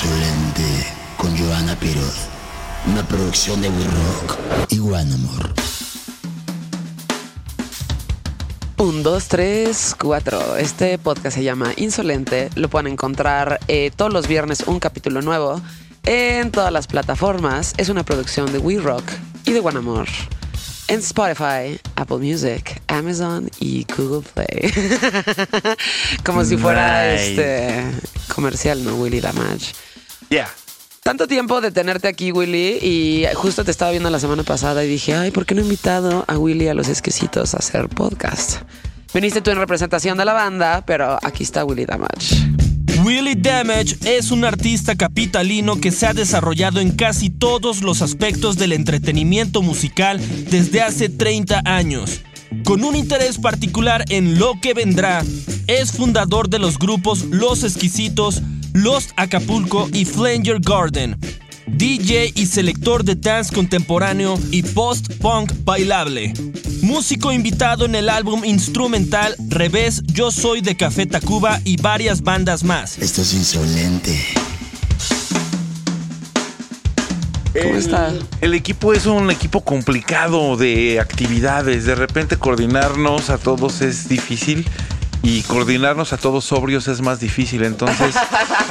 Insolente con Joana Piroz. Una producción de We Rock y One Amor. Un, dos, tres, cuatro. Este podcast se llama Insolente. Lo pueden encontrar eh, todos los viernes un capítulo nuevo en todas las plataformas. Es una producción de We Rock y de One Amor. En Spotify, Apple Music, Amazon y Google Play. Como si fuera Nice. este comercial, ¿no? Willy Damage. Ya. Tanto tiempo de tenerte aquí, Willy, y justo te estaba viendo la semana pasada y dije, ay, ¿por qué no he invitado a Willy a los exquisitos a hacer podcast? Viniste tú en representación de la banda, pero aquí está Willy Damage. Willie Damage es un artista capitalino que se ha desarrollado en casi todos los aspectos del entretenimiento musical desde hace 30 años. Con un interés particular en lo que vendrá, es fundador de los grupos Los Exquisitos, Lost Acapulco y Flanger Garden. DJ y selector de dance contemporáneo y post-punk bailable. Músico invitado en el álbum instrumental Revés Yo Soy de Café Tacuba y varias bandas más. Esto es insolente. ¿Cómo está? El equipo es un equipo complicado de actividades. De repente coordinarnos a todos es difícil y coordinarnos a todos sobrios es más difícil. Entonces,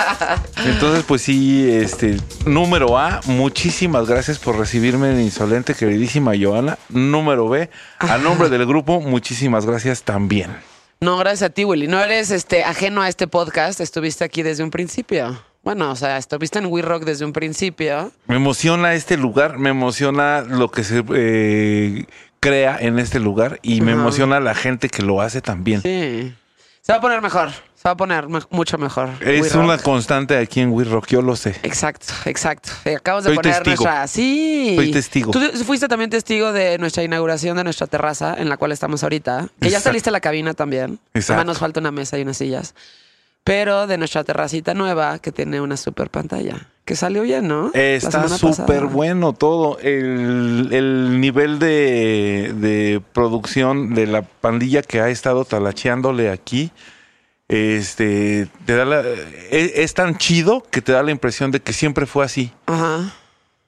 entonces pues sí, este número A, muchísimas gracias por recibirme en Insolente, queridísima Joana. Número B, a nombre del grupo, muchísimas gracias también. No, gracias a ti, Willy. No eres este, ajeno a este podcast, estuviste aquí desde un principio. Bueno, o sea, estuviste en We Rock desde un principio. Me emociona este lugar, me emociona lo que se eh, crea en este lugar y me emociona la gente que lo hace también. Sí. Se va a poner mejor, se va a poner me- mucho mejor. We Es Rock. una constante aquí en We Rock, yo lo sé. Exacto, exacto. Eh, Acabas de Soy poner testigo. nuestra. Sí. Soy testigo. Tú fuiste también testigo de nuestra inauguración de nuestra terraza en la cual estamos ahorita. Que ya saliste a la cabina también. Exacto. Además nos falta una mesa y unas sillas. Pero de nuestra terracita nueva que tiene una super pantalla. Que salió bien, ¿no? Está súper bueno todo. El, el nivel de, de producción de la pandilla que ha estado talacheándole aquí. Este te da la- es, es tan chido que te da la impresión de que siempre fue así. Ajá.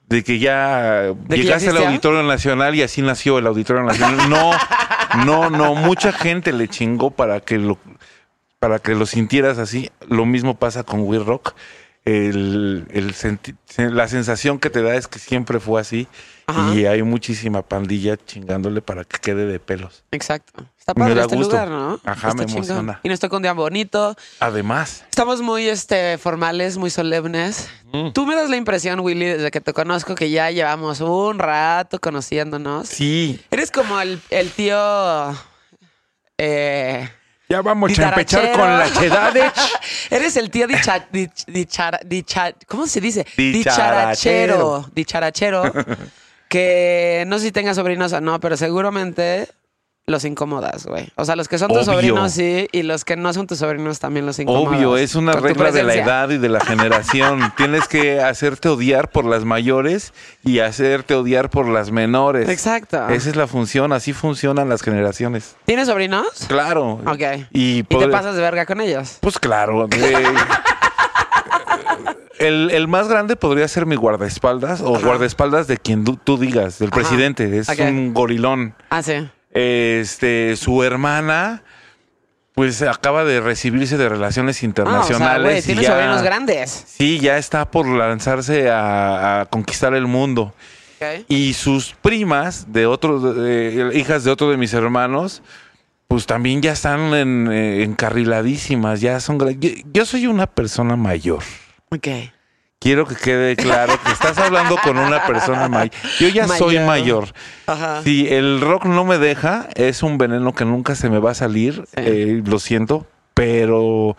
de que ya que ya llegaste al? Auditorio Nacional y así nació el Auditorio Nacional. No, no, no, mucha gente le chingó para que lo para que lo sintieras así. Lo mismo pasa con We Rock. El, el senti- la sensación que te da es que siempre fue así Ajá. y hay muchísima pandilla chingándole para que quede de pelos. Exacto. Está Me padre da este gusto. lugar, ¿no? Ajá, Está me chingón. emociona. Y nos toca un día bonito. Además, Estamos muy este, formales, muy solemnes. Mm. Tú me das la impresión, Willy, desde que te conozco, que ya llevamos un rato conociéndonos. sí, Eres como el, el tío. Eh, ya vamos a empezar con las edades. Eres el tío dicha, dich- dichara- dicha- ¿Cómo se dice? Dicharachero. Dicharachero. que no sé si tengas sobrinos o no, pero seguramente los incomodas, güey. O sea, los que son tus Obvio. sobrinos sí, y los que no son tus sobrinos también los incomodas. Obvio, es una regla de la edad y de la generación. Tienes que hacerte odiar por las mayores y hacerte odiar por las menores. Exacto. Esa es la función, así funcionan las generaciones. ¿Tienes sobrinos? Claro. Ok. Y, ¿Y te pasas de verga con ellos? Pues claro. el, el más grande podría ser mi guardaespaldas o Ajá. guardaespaldas de quien tú digas, del Ajá. presidente. Es un gorilón. Ah, sí. Este, su hermana, pues acaba de recibirse de relaciones Ah, o sea, internacionales. güey, y tienes ya- sobrinos grandes. Sí, ya está por lanzarse a, a conquistar el mundo. Y sus primas, de otros, hijas de otro de mis hermanos, pues también ya están en, eh, encarriladísimas, ya son... Yo, yo soy una persona mayor. Ok. Quiero que quede claro que estás hablando con una persona mayor. Yo ya soy Mayor. Ajá. Si el rock no me deja, es un veneno que nunca se me va a salir. Sí. eh, lo siento, pero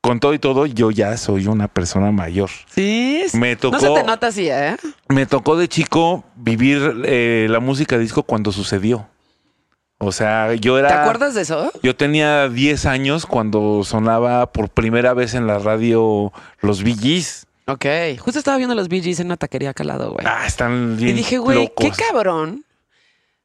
con todo y todo, yo ya soy una persona mayor. Sí. Me No se tocó- te nota así, ¿eh? Me tocó de chico vivir eh, la música disco cuando sucedió. O sea, yo era. ¿Te acuerdas de eso? Yo tenía 10 años cuando sonaba por primera vez en la radio los Gees. Ok. Justo estaba viendo los Bee Gees en una taquería acá al lado, güey. Ah, están bien y dije, güey, qué cabrón.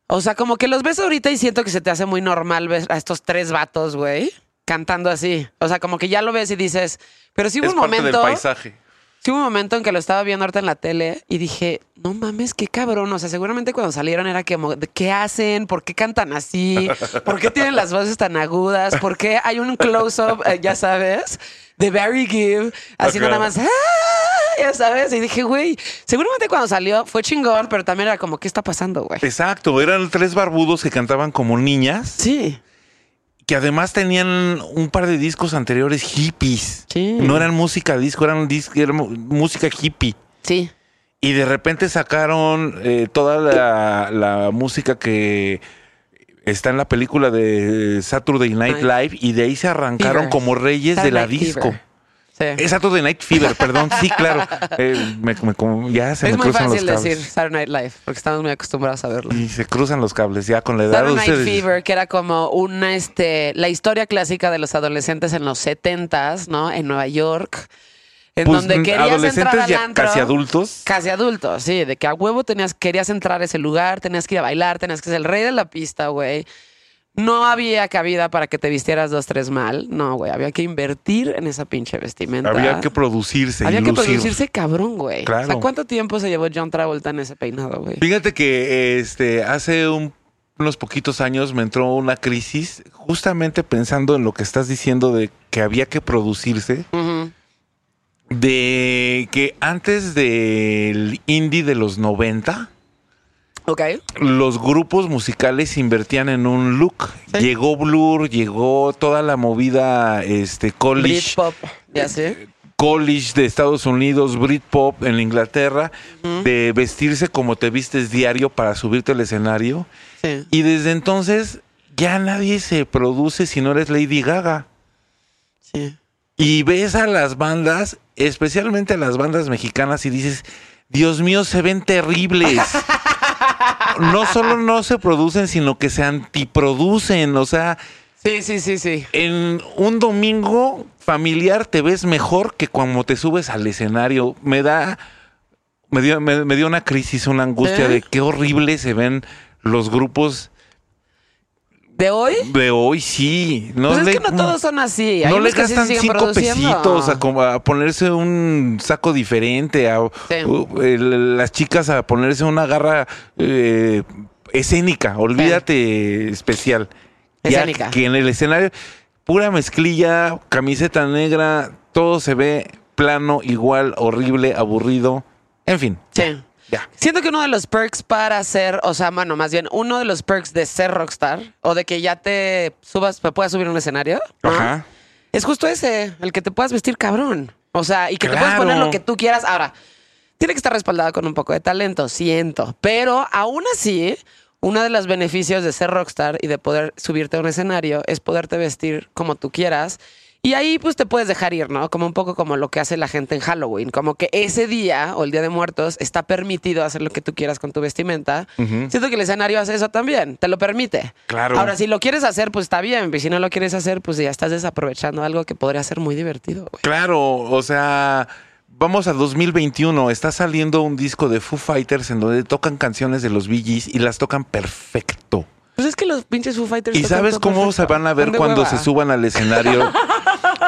O sea, como que los ves ahorita y siento que se te hace muy normal ver a estos tres vatos, güey, cantando así. O sea, como que ya lo ves y dices, pero sí hubo Es un parte del momento. paisaje. Sí, hubo un momento en que lo estaba viendo ahorita en la tele y dije, no mames, qué cabrón. O sea, seguramente cuando salieron era ¿de ¿qué hacen? ¿Por qué cantan así? ¿Por qué tienen las voces tan agudas? ¿Por qué hay un close-up, eh, ya sabes, de Barry Gibb haciendo nada más, "Ah", ya sabes? Y dije, güey, seguramente cuando salió fue chingón, pero también era como, ¿qué está pasando, güey? Exacto, eran tres barbudos que cantaban como niñas, Sí. Que además tenían un par de discos anteriores hippies. Sí. No eran música disco, eran dis- era música hippie. Sí. Y de repente sacaron eh, toda la, la música que está en la película de Saturday Night. Live y de ahí se arrancaron Fever. como reyes de la Night disco. Fever. Sí. Es Saturday Night Fever, perdón, sí, claro. Eh, me- me- como- ya se Es me muy cruzan los fácil cables. decir Saturday Night Live, porque estamos muy acostumbrados a verlo. Y se cruzan los cables ya con la edad Saturday Night ustedes. Fever, que era como una, este, la historia clásica de los adolescentes en los setentas, ¿no? En Nueva York, en Pues, donde querías entrar adolescentes al ya antro. casi adultos. Casi adultos, sí, de que a huevo tenías, querías entrar a ese lugar, tenías que ir a bailar, tenías que ser el rey de la pista, güey. No había cabida para que te vistieras dos, tres mal. No, güey, había que invertir en esa pinche vestimenta. Había que producirse Había y que lucir. producirse cabrón, güey. Claro. O sea, ¿cuánto tiempo se llevó John Travolta en ese peinado, güey? Fíjate que este hace un- unos poquitos años me entró una crisis justamente pensando en lo que estás diciendo de que había que producirse, de que antes del indie de los 90 Ok. los grupos musicales invertían en un look. Sí. Llegó Blur, llegó toda la movida este college, Britpop, ya sé. college de Estados Unidos, Britpop en Inglaterra, de vestirse como te vistes diario para subirte al escenario. Sí. Y desde entonces ya nadie se produce si no eres Lady Gaga. Sí. Y ves a las bandas, especialmente a las bandas mexicanas, y dices, Dios mío, se ven terribles. no solo no se producen, sino que se antiproducen. O sea, Sí, sí, sí, sí. en un domingo familiar te ves mejor que cuando te subes al escenario. Me da, me dio, me, me dio una crisis, una angustia ¿Eh? de qué horrible se ven los grupos ¿De hoy? de hoy, sí. No pues le, es que no todos son así. Hay no le sí gastan siguen cinco pesitos a, ponerse un saco diferente, a Sí. el- las chicas a ponerse una garra eh, escénica, olvídate especial. Ya Escénica. que en el escenario, pura mezclilla, camiseta negra, todo se ve plano, igual, horrible, aburrido. En fin, Sí. Ya. Siento que uno de los perks para ser, o sea, bueno, más bien, uno de los perks de ser rockstar o de que ya te subas, te puedas subir a un escenario, es justo ese, el que te puedas vestir cabrón. O sea, y que te puedas poner lo que tú quieras. Ahora, tiene que estar respaldado con un poco de talento, siento. Pero aún así, uno de los beneficios de ser rockstar y de poder subirte a un escenario es poderte vestir como tú quieras. Y ahí pues te puedes dejar ir, ¿no? Como un poco como lo que hace la gente en Halloween. Como que ese día o el Día de Muertos está permitido hacer lo que tú quieras con tu vestimenta. Siento que el escenario hace eso también, te lo permite. Claro. Ahora, si lo quieres hacer, pues está bien. Y si no lo quieres hacer, pues ya estás desaprovechando algo que podría ser muy divertido, güey. Claro, o sea, vamos a 2021. Está saliendo un disco de Foo Fighters en donde tocan canciones de los Bee Gees y las tocan perfecto. Pues es que los pinches Foo Fighters. ¿Y tocan sabes todo cómo perfecto. se van a ver cuando hueva. se suban al escenario?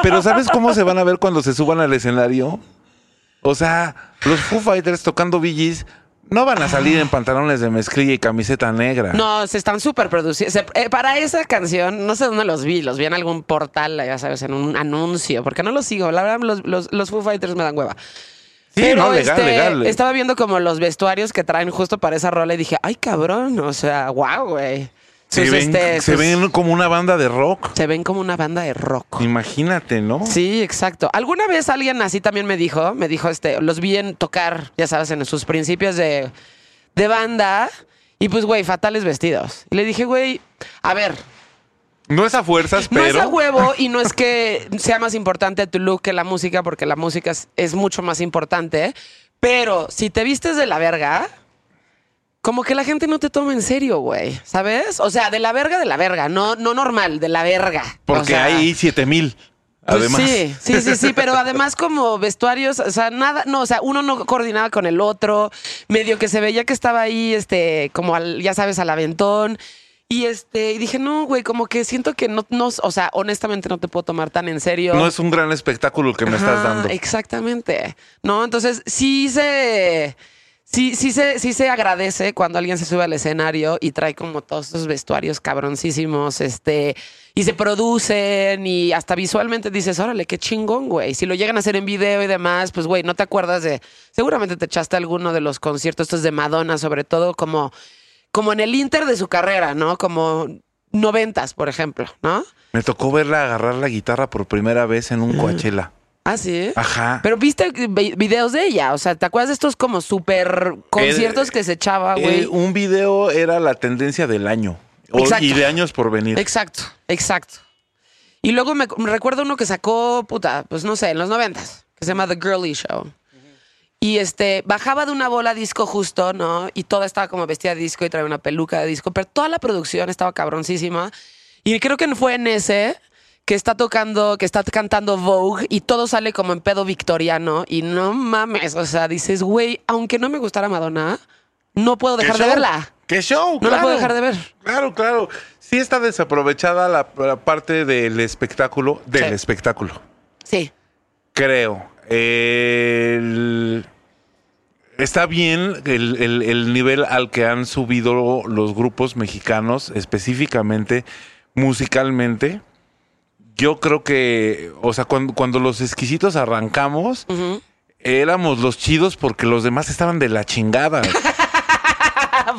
Pero ¿sabes cómo se van a ver cuando se suban al escenario? O sea, los Foo Fighters tocando Gees no van a salir en pantalones de mezclilla y camiseta negra. No, se están súper produciendo. Eh, para esa canción, no sé dónde los vi. Los vi en algún portal, ya sabes, en un anuncio. Porque no los sigo. La verdad, los, los, los Foo Fighters me dan hueva. Sí, Pero, no, legal, este, legal. Estaba viendo como los vestuarios que traen justo para esa rola y dije, ay, cabrón. O sea, wow, güey. Se ven, este, se sus- ven como una banda de rock. se ven como una banda de rock. Imagínate, ¿no? Sí, exacto. Alguna vez alguien así también me dijo, me dijo, este, los vi en tocar, ya sabes, en sus principios de, de banda. Y pues, güey, fatales vestidos. Y le dije, güey, a ver, No es a fuerzas, no pero. es a huevo y no es que sea más importante tu look que la música, porque la música es, es mucho más importante. Pero si te vistes de la verga, como que la gente no te toma en serio, güey. ¿Sabes? O sea, de la verga, de la verga. No, no normal, de la verga. Porque O sea, hay siete mil. pues Además. sí, sí, sí, sí, pero además como vestuarios, o sea, nada, no, o sea, uno no coordinaba con el otro, medio que se veía que estaba ahí, este, como al, ya sabes, al aventón. Y este, y dije, no, güey, como que siento que no, no, o sea, honestamente no te puedo tomar tan en serio. No es un gran espectáculo el que me estás dando. Exactamente. No, entonces sí se. Sí, sí se, sí se agradece cuando alguien se sube al escenario y trae como todos esos vestuarios cabroncísimos, este, y se producen y hasta visualmente dices, órale, qué chingón, güey. Si lo llegan a hacer en video y demás, pues, güey, no te acuerdas de, seguramente te echaste alguno de los conciertos estos de Madonna, sobre todo como, como en el inter de su carrera, ¿no? Como noventas, por ejemplo, ¿no? Me tocó verla agarrar la guitarra por primera vez en un Coachella. Ah, sí. Ajá. Pero viste vi- videos de ella, o sea, ¿te acuerdas de estos como súper conciertos que se echaba, güey? Un video era la tendencia del año. Exacto. y de años por venir. Exacto, exacto. Y luego me, me recuerdo uno que sacó, puta, pues no sé, en los noventas, que se llama The Girly Show. Y este, bajaba de una bola disco justo, ¿no? Y toda estaba como vestida de disco y traía una peluca de disco, pero toda la producción estaba cabroncísima. Y creo que fue en ese que está tocando, que está cantando Vogue y todo sale como en pedo victoriano. Y no mames, o sea, dices, güey, aunque no me gustara Madonna, no puedo ¿Qué dejar de show? verla. ¿Qué show? No la puedo dejar de ver. Claro, claro. Sí está desaprovechada la, la parte del espectáculo, del Sí. espectáculo. Sí. Creo. El- Está bien el, el- el nivel al que han subido los grupos mexicanos, específicamente musicalmente. Yo creo que, o sea, cuando, cuando los exquisitos arrancamos, éramos los chidos porque los demás estaban de la chingada.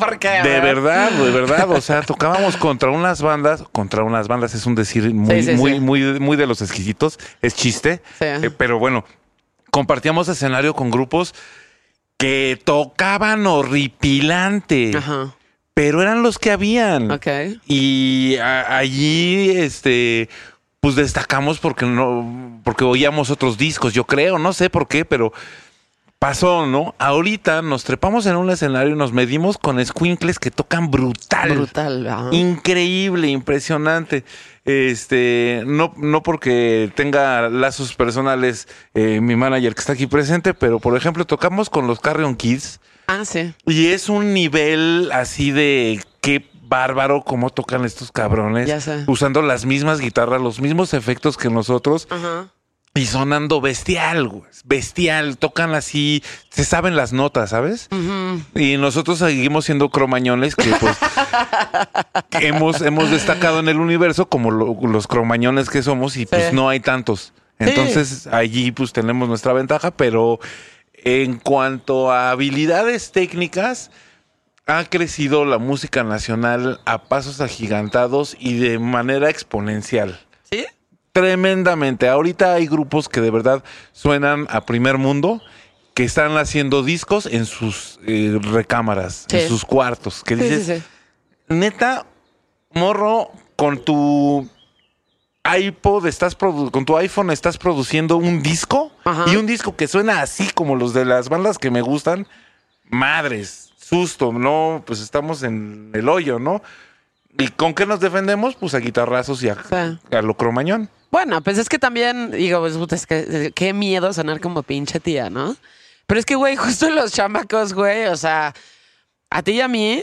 Porque, De verdad, de verdad. O sea, tocábamos contra unas bandas, contra unas bandas es un decir muy, Sí, sí, muy, sí. muy, muy de los exquisitos, es chiste. Eh, pero bueno, compartíamos escenario con grupos que tocaban horripilante, Ajá. pero eran los que habían. Ok. Y allí, este, pues destacamos porque no, porque oíamos otros discos, yo creo, no sé por qué, pero pasó, ¿no? Ahorita nos trepamos en un escenario y nos medimos con squinkles que tocan brutal. Brutal. ajá. Increíble, impresionante. Este, no, no porque tenga lazos personales eh, mi manager que está aquí presente, pero por ejemplo, tocamos con los Carrion Kids Ah, sí. y es un nivel así de qué bárbaro cómo tocan estos cabrones. Ya sé. Usando las mismas guitarras, los mismos efectos que nosotros Ajá. y sonando bestial, güey. Bestial. Tocan así, se saben las notas, ¿sabes? Y nosotros seguimos siendo cromañones que pues que hemos, hemos destacado en el universo como lo- los cromañones que somos y pues no hay tantos. Entonces allí pues tenemos nuestra ventaja, pero en cuanto a habilidades técnicas, ha crecido la música nacional a pasos agigantados y de manera exponencial. ¿Sí? Tremendamente. Ahorita hay grupos que de verdad suenan a primer mundo, que están haciendo discos en sus eh, recámaras, Sí. en sus cuartos. Que dices, sí, sí. neta, morro, con tu iPod, estás con tu iPhone estás produciendo un disco Ajá. y un disco que suena así como los de las bandas que me gustan. Madres, susto, no, pues estamos en el hoyo, ¿no? ¿Y con qué nos defendemos? Pues a guitarrazos y a, Sí. a lo cromañón. Bueno, pues es que también, digo, pues, es que qué miedo sonar como pinche tía, ¿no? Pero es que, güey, justo los chamacos, güey, o sea, a ti y a mí,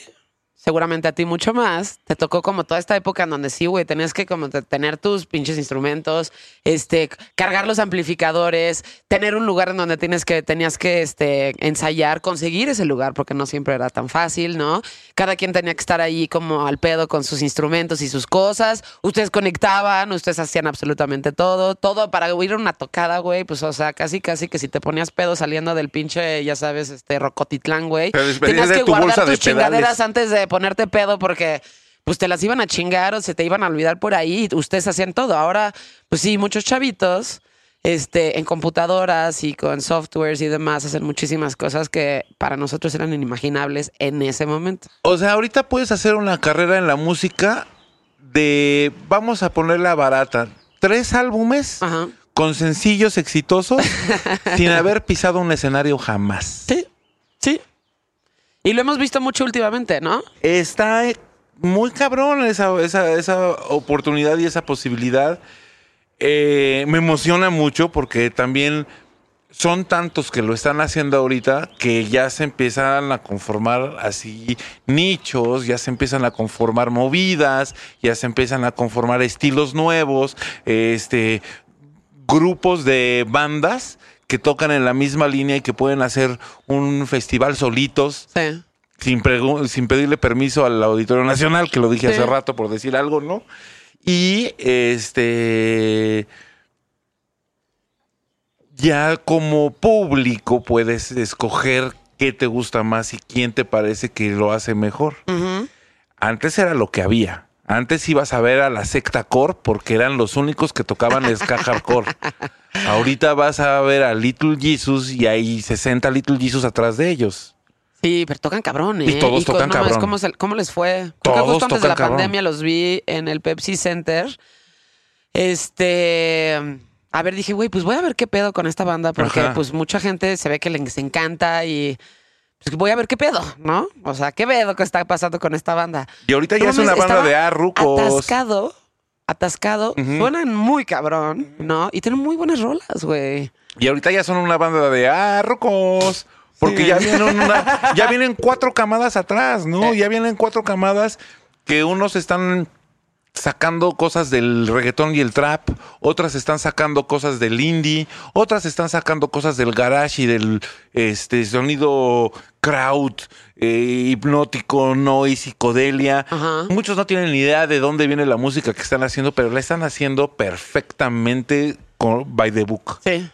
seguramente a ti mucho más, te tocó como toda esta época en donde sí, güey, tenías que como te- tener tus pinches instrumentos, este, cargar los amplificadores, tener un lugar en donde tienes que, tenías que, este, ensayar, conseguir ese lugar, porque no siempre era tan fácil, ¿no? Cada quien tenía que estar ahí como al pedo con sus instrumentos y sus cosas. Ustedes conectaban, ustedes hacían absolutamente todo, todo para ir a una tocada, güey, pues, o sea, casi, casi que si te ponías pedo saliendo del pinche, ya sabes, este, Rocotitlán, güey, tenías que tu guardar tus chingaderas antes de ponerte pedo porque pues te las iban a chingar o se te iban a olvidar por ahí. y Ustedes hacían todo. Ahora, pues sí, muchos chavitos este, en computadoras y con softwares y demás hacen muchísimas cosas que para nosotros eran inimaginables en ese momento. O sea, ahorita puedes hacer una carrera en la música de, vamos a ponerla barata, tres álbumes Ajá. con sencillos exitosos sin haber pisado un escenario jamás. Sí, sí. Y lo hemos visto mucho últimamente, ¿no? Está muy cabrón esa, esa, esa oportunidad y esa posibilidad. Eh, me emociona mucho porque también son tantos que lo están haciendo ahorita que ya se empiezan a conformar así nichos, ya se empiezan a conformar movidas, ya se empiezan a conformar estilos nuevos, este grupos de bandas que tocan en la misma línea y que pueden hacer un festival solitos Sí. sin, sin pedirle permiso al Auditorio Nacional, que lo dije Sí. hace rato por decir algo, ¿no? Y este ya como público puedes escoger qué te gusta más y quién te parece que lo hace mejor. Antes era lo que había. Antes ibas a ver a la secta core porque eran los únicos que tocaban ska hardcore. Ahorita vas a ver a Little Jesus y hay 60 Little Jesus atrás de ellos. Sí, pero tocan cabrón, ¿eh? Y todos con- tocan no. ¿cómo, se- cómo les fue? Todos justo antes de la cabrón. pandemia los vi en el Pepsi Center. Este. A ver, dije, güey, pues voy a ver qué pedo con esta banda, porque Ajá. pues mucha gente se ve que les encanta y. Pues voy a ver qué pedo, ¿no? O sea, qué pedo que está pasando con esta banda. Y ahorita ya es una banda de arrucos. Atascado, atascado. Suenan muy cabrón, ¿no? Y tienen muy buenas rolas, güey. Y ahorita ya son una banda de arrucos. Porque ya vienen una, ya vienen cuatro camadas atrás, ¿no? Ya vienen cuatro camadas que unos están sacando cosas del reggaetón y el trap, otras están sacando cosas del indie, otras están sacando cosas del garage y del este sonido crowd, eh, hipnótico, noise, psicodelia. Ajá. Muchos no tienen ni idea de dónde viene la música que están haciendo, pero la están haciendo perfectamente con, by the book. Sí.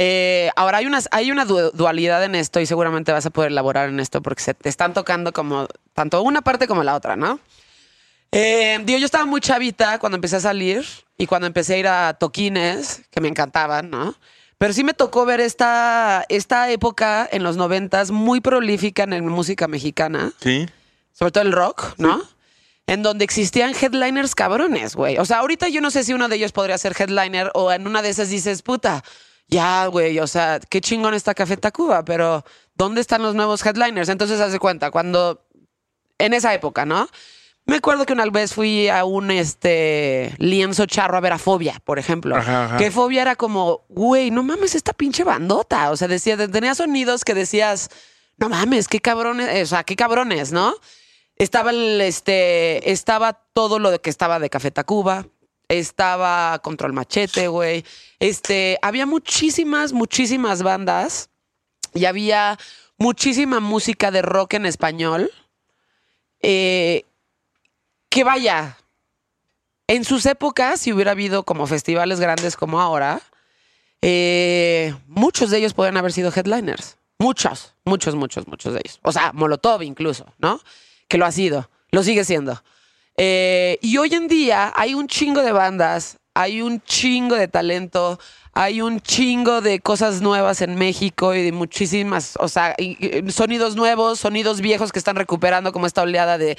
Eh, ahora hay, unas, hay una du- dualidad en esto y seguramente vas a poder elaborar en esto porque se te están tocando como tanto una parte como la otra, ¿no? Eh, digo, yo estaba muy chavita cuando empecé a salir y cuando empecé a ir a toquines, que me encantaban, ¿no? Pero sí me tocó ver esta, esta época en los noventas muy prolífica en la música mexicana Sí. sobre todo el rock, ¿no? En donde existían headliners cabrones, güey. O sea, ahorita yo no sé si uno de ellos podría ser headliner o en una de esas dices, puta, ya, güey, o sea, qué chingón está Café Tacuba, pero ¿dónde están los nuevos headliners? Entonces, haz de cuenta, cuando, en esa época, ¿no? Me acuerdo que una vez fui a un este lienzo charro a ver a Fobia, por ejemplo. Ajá, ajá. Que Fobia era como, güey, no mames, esta pinche bandota. O sea, decía, tenía sonidos que decías, no mames, qué cabrones, o sea, qué cabrones, ¿no? Estaba el, este, estaba todo lo que estaba de Café Tacuba, estaba Control Machete, güey. Este, había muchísimas, muchísimas bandas y había muchísima música de rock en español. Eh, que vaya, en sus épocas, si hubiera habido como festivales grandes como ahora, eh, muchos de ellos podrían haber sido headliners. Muchos, muchos, muchos, muchos de ellos. O sea, Molotov incluso, ¿no? Que lo ha sido, lo sigue siendo. Eh, y hoy en día hay un chingo de bandas, hay un chingo de talento, hay un chingo de cosas nuevas en México y de muchísimas, o sea, sonidos nuevos, sonidos viejos que están recuperando como esta oleada de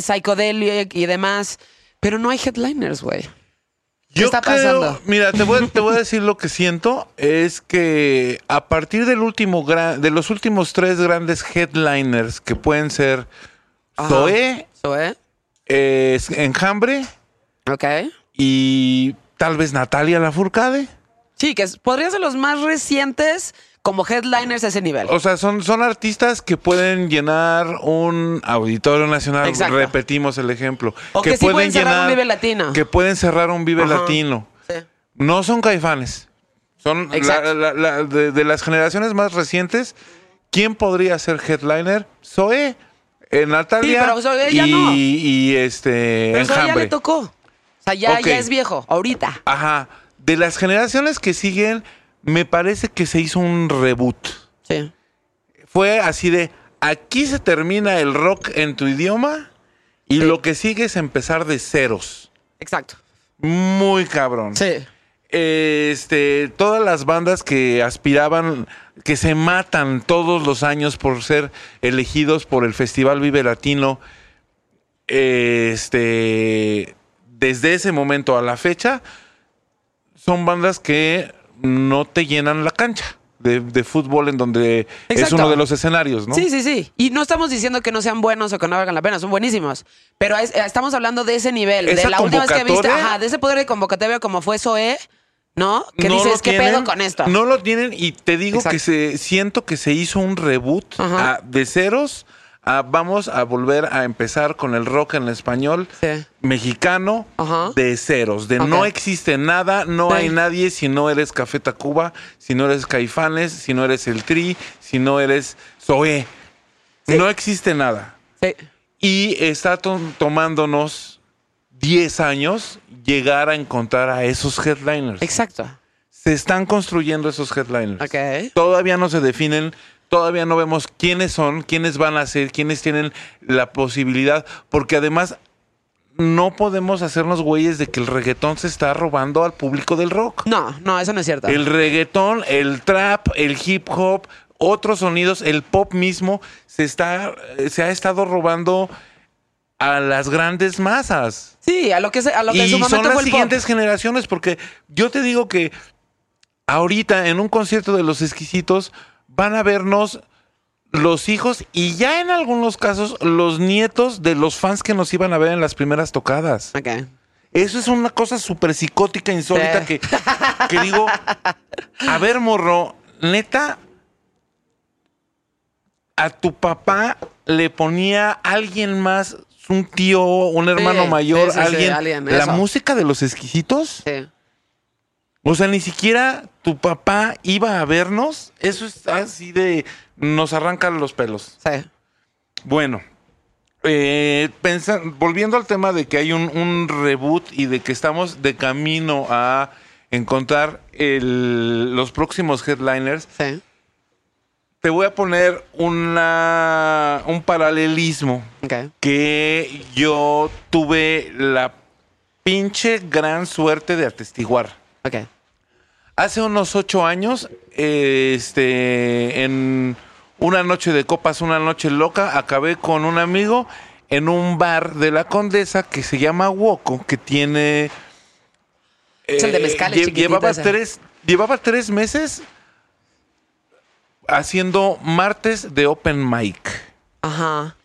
psychedelic y demás. Pero no hay headliners, güey. ¿Qué está pasando? Mira, te voy, a- te voy a decir lo que siento. Es que a partir del último gra- de los últimos tres grandes headliners que pueden ser Ajá. Zoé, ¿Zoe? eh, Enjambre Ok. y tal vez Natalia Lafourcade. Sí, que es- podrían ser los más recientes como headliners a ese nivel. O sea, son, son artistas que pueden llenar un auditorio nacional. Exacto. Repetimos el ejemplo. O que sí pueden cerrar un Vive Latino. Que pueden cerrar un Vive Ajá. Latino. Sí. No son caifanes. Son la- Exacto. la- la- de, de las generaciones más recientes. ¿Quién podría ser headliner? Zoe, Natalia Sí, pero Zoé ya y, no. y, este Pero eso ya le tocó. O sea, ya, ya es viejo, ahorita. Ajá. De las generaciones que siguen, me parece que se hizo un reboot. Sí. Fue así de, aquí se termina el rock en tu idioma y Sí. lo que sigue es empezar de ceros. Exacto. Muy cabrón. Sí. Este, todas las bandas que aspiraban, que se matan todos los años por ser elegidos por el Festival Vive Latino, este, desde ese momento a la fecha, son bandas que no te llenan la cancha de, de fútbol en donde es uno de los escenarios, ¿no? Sí, sí, sí. Y no estamos diciendo que no sean buenos o que no valgan la pena, son buenísimos. Pero es- eh, estamos hablando de ese nivel, Esa de la última vez que viste, ajá, de ese poder de convocatoria como fue Zoé, ¿No? ¿Qué no dices? ¿Qué tienen, pedo con esto? No lo tienen y te digo Exacto. que se siento que se hizo un reboot Ajá. a- de ceros. A vamos a volver a empezar con el rock en español Sí. mexicano Ajá. de ceros, de no existe nada, no Sí. hay nadie si no eres Café Tacuba, si no eres Caifanes, si no eres El Tri, si no eres Zoé. Sí. No existe nada. Y está to- tomándonos 10 años llegar a encontrar a esos headliners. Exacto. Se están construyendo esos headliners. Ok. Todavía no se definen, todavía no vemos quiénes son, quiénes van a ser, quiénes tienen la posibilidad, porque además no podemos hacernos güeyes de que el reggaetón se está robando al público del rock. No, no, eso no es cierto. El reggaetón, el trap, el hip hop, otros sonidos, el pop mismo se está se ha estado robando a las grandes masas. Sí, a lo que, se- a lo que en Y su momento son las fue el pop. siguientes generaciones, porque yo te digo que ahorita en un concierto de los exquisitos van a vernos los hijos y ya en algunos casos los nietos de los fans que nos iban a ver en las primeras tocadas. Ok. Eso es una cosa súper psicótica, insólita, Sí. que, que digo, a ver, morro, neta, a tu papá le ponía alguien más, un tío, un hermano Sí, mayor, sí, alguien, alguien, la música de los exquisitos. Sí. O sea, ni siquiera tu papá iba a vernos. Eso es así de, nos arrancan los pelos. Sí. Bueno, eh, volviendo al tema de que hay un, un reboot y de que estamos de camino a encontrar el- los próximos headliners, Sí. te voy a poner una, un paralelismo que yo tuve la pinche gran suerte de atestiguar. Ok. Hace unos ocho años, eh, este, en una noche de copas, una noche loca, acabé con un amigo en un bar de la Condesa que se llama Woco, que tiene... Es el de mezcal, el lle- chiquitito llevaba tres, llevaba tres meses haciendo martes de open mic. Ajá.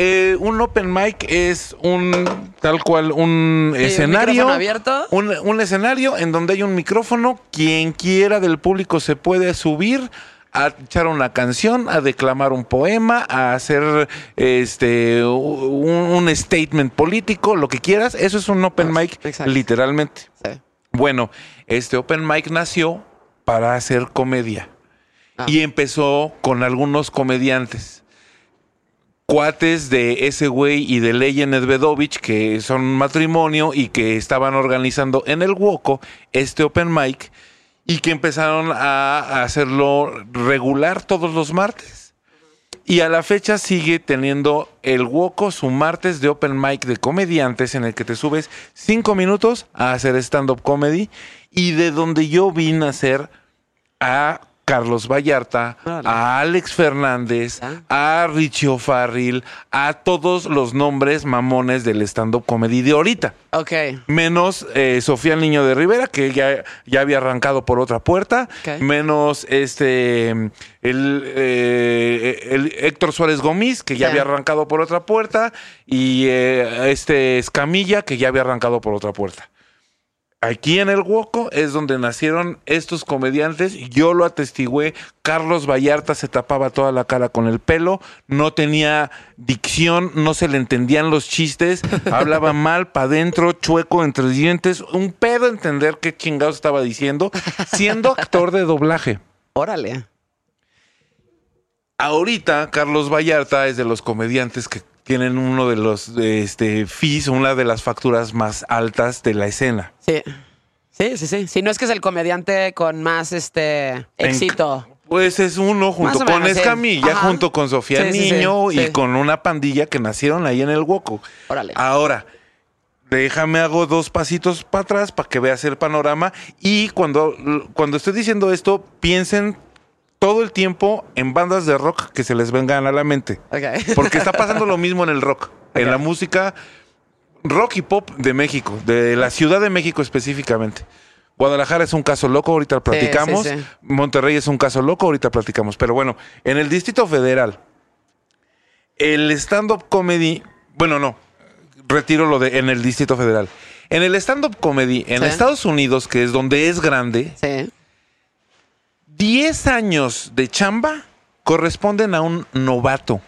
Eh, un open mic es un tal cual un Sí, un escenario micrófono abierto. Un, un escenario en donde hay un micrófono quien quiera del público se puede subir a echar una canción a declamar un poema a hacer este un, un statement político lo que quieras eso es un open mic exacto. literalmente Sí. bueno este open mic nació para hacer comedia Ah. y empezó con algunos comediantes cuates de ese güey y de Leyen Nedvedovich, que son matrimonio y que estaban organizando en el Woco este open mic y que empezaron a hacerlo regular todos los martes. Y a la fecha sigue teniendo el Woco su martes de open mic de comediantes en el que te subes cinco minutos a hacer stand-up comedy y de donde yo vine a hacer a Carlos Vallarta, a Alex Fernández, a Richie O'Farrill, a todos los nombres mamones del stand-up comedy de ahorita. Ok. Menos eh, Sofía el Niño de Rivera, que ya, ya había arrancado por otra puerta. Menos este el, eh, el Héctor Suárez Gómez, que ya había arrancado por otra puerta. Y eh, este Escamilla, que ya había arrancado por otra puerta. Aquí en el Huoco es donde nacieron estos comediantes. Yo lo atestigué. Carlos Vallarta se tapaba toda la cara con el pelo. No tenía dicción. No se le entendían los chistes. Hablaba mal, para adentro, chueco, entre dientes. Un pedo entender qué chingados estaba diciendo. Siendo actor de doblaje. Órale. Ahorita Carlos Vallarta es de los comediantes que tienen uno de los este fees, una de las facturas más altas de la escena. Sí. Sí, sí, sí. Si no es que es el comediante con más este éxito. Pues es uno junto con sí. Escamilla, junto con Sofía Sí, Niño y con una pandilla que nacieron ahí en el Huoco. Órale. Ahora, déjame hago dos pasitos para atrás para que veas el panorama y cuando, cuando estoy diciendo esto, piensen todo el tiempo en bandas de rock que se les vengan a la mente. Porque está pasando lo mismo en el rock, en la música rock y pop de México, de la Ciudad de México específicamente. Guadalajara es un caso loco, ahorita platicamos. sí, sí. Monterrey es un caso loco, ahorita platicamos. Pero bueno, en el Distrito Federal, el stand-up comedy, bueno, no, retiro lo de en el Distrito Federal. En el stand-up comedy, en. Estados Unidos, que es donde es grande, Sí. 10 años de chamba corresponden a un novato.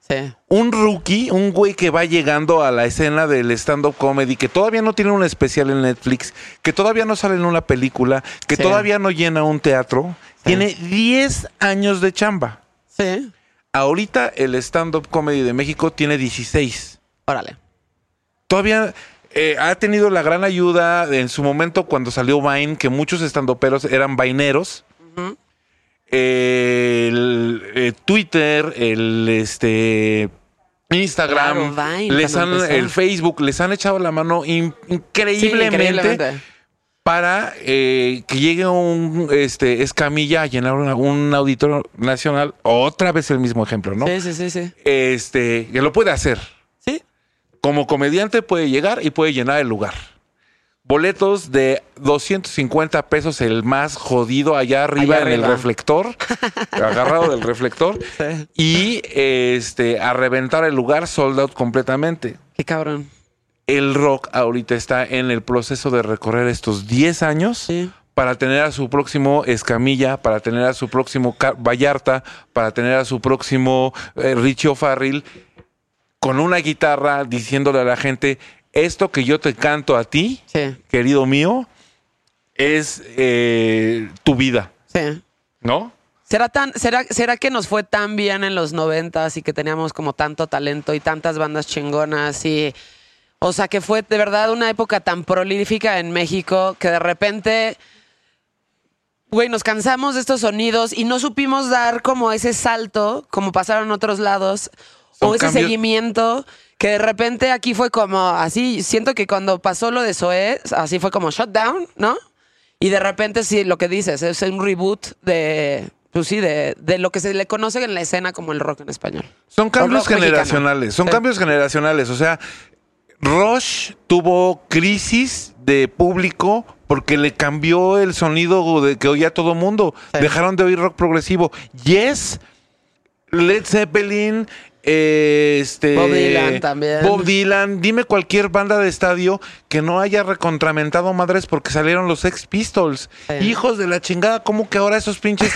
Sí. Un rookie, un güey que va llegando a la escena del stand-up comedy, que todavía no tiene un especial en Netflix, que todavía no sale en una película, que Sí. todavía no llena un teatro, tiene 10 años de chamba. Sí. Ahorita el stand-up comedy de México tiene 16. Órale. Todavía eh, ha tenido la gran ayuda en su momento cuando salió Vine, que muchos estandoperos eran vaineros. El, eh, Twitter, el este Instagram, Claro, Vine, les han, empezó. el Facebook, les han echado la mano in- Sí, increíblemente para eh, que llegue un este escamilla a llenar un auditorio nacional. Otra vez el mismo ejemplo, ¿no? Sí, sí, sí, sí. Este, que lo puede hacer. Sí. Como comediante puede llegar y puede llenar el lugar. Boletos de 250 pesos, el más jodido allá arriba Allá en el reflector, agarrado del reflector, Sí. y este a reventar el lugar sold out completamente. Qué cabrón. El rock ahorita está en el proceso de recorrer estos 10 años Sí. para tener a su próximo Escamilla, para tener a su próximo Vallarta, para tener a su próximo eh, Richie O'Farrill con una guitarra diciéndole a la gente, esto que yo te canto a ti, Sí. querido mío, es eh, tu vida, Sí. ¿no? ¿Será, tan, será, ¿Será que nos fue tan bien en los noventas y que teníamos como tanto talento y tantas bandas chingonas y... O sea, que fue de verdad una época tan prolífica en México que de repente, güey, nos cansamos de estos sonidos y no supimos dar como ese salto, como pasaron en otros lados, Son o ese cambios- seguimiento, que de repente aquí fue como así, siento que cuando pasó lo de Zoé, así fue como shutdown, ¿no? Y de repente sí, lo que dices, es un reboot de, pues sí, de, de lo que se le conoce en la escena como el rock en español. Son cambios mexicano. generacionales, son Sí. cambios generacionales. O sea, Rush tuvo crisis de público porque le cambió el sonido de que oía todo mundo. Sí. Dejaron de oír rock progresivo. Yes, Led Zeppelin, este, Bob Dylan también. Bob Dylan. Dime cualquier banda de estadio que no haya recontramentado madres porque salieron los Sex Pistols. Sí. Hijos de la chingada, ¿cómo que ahora esos pinches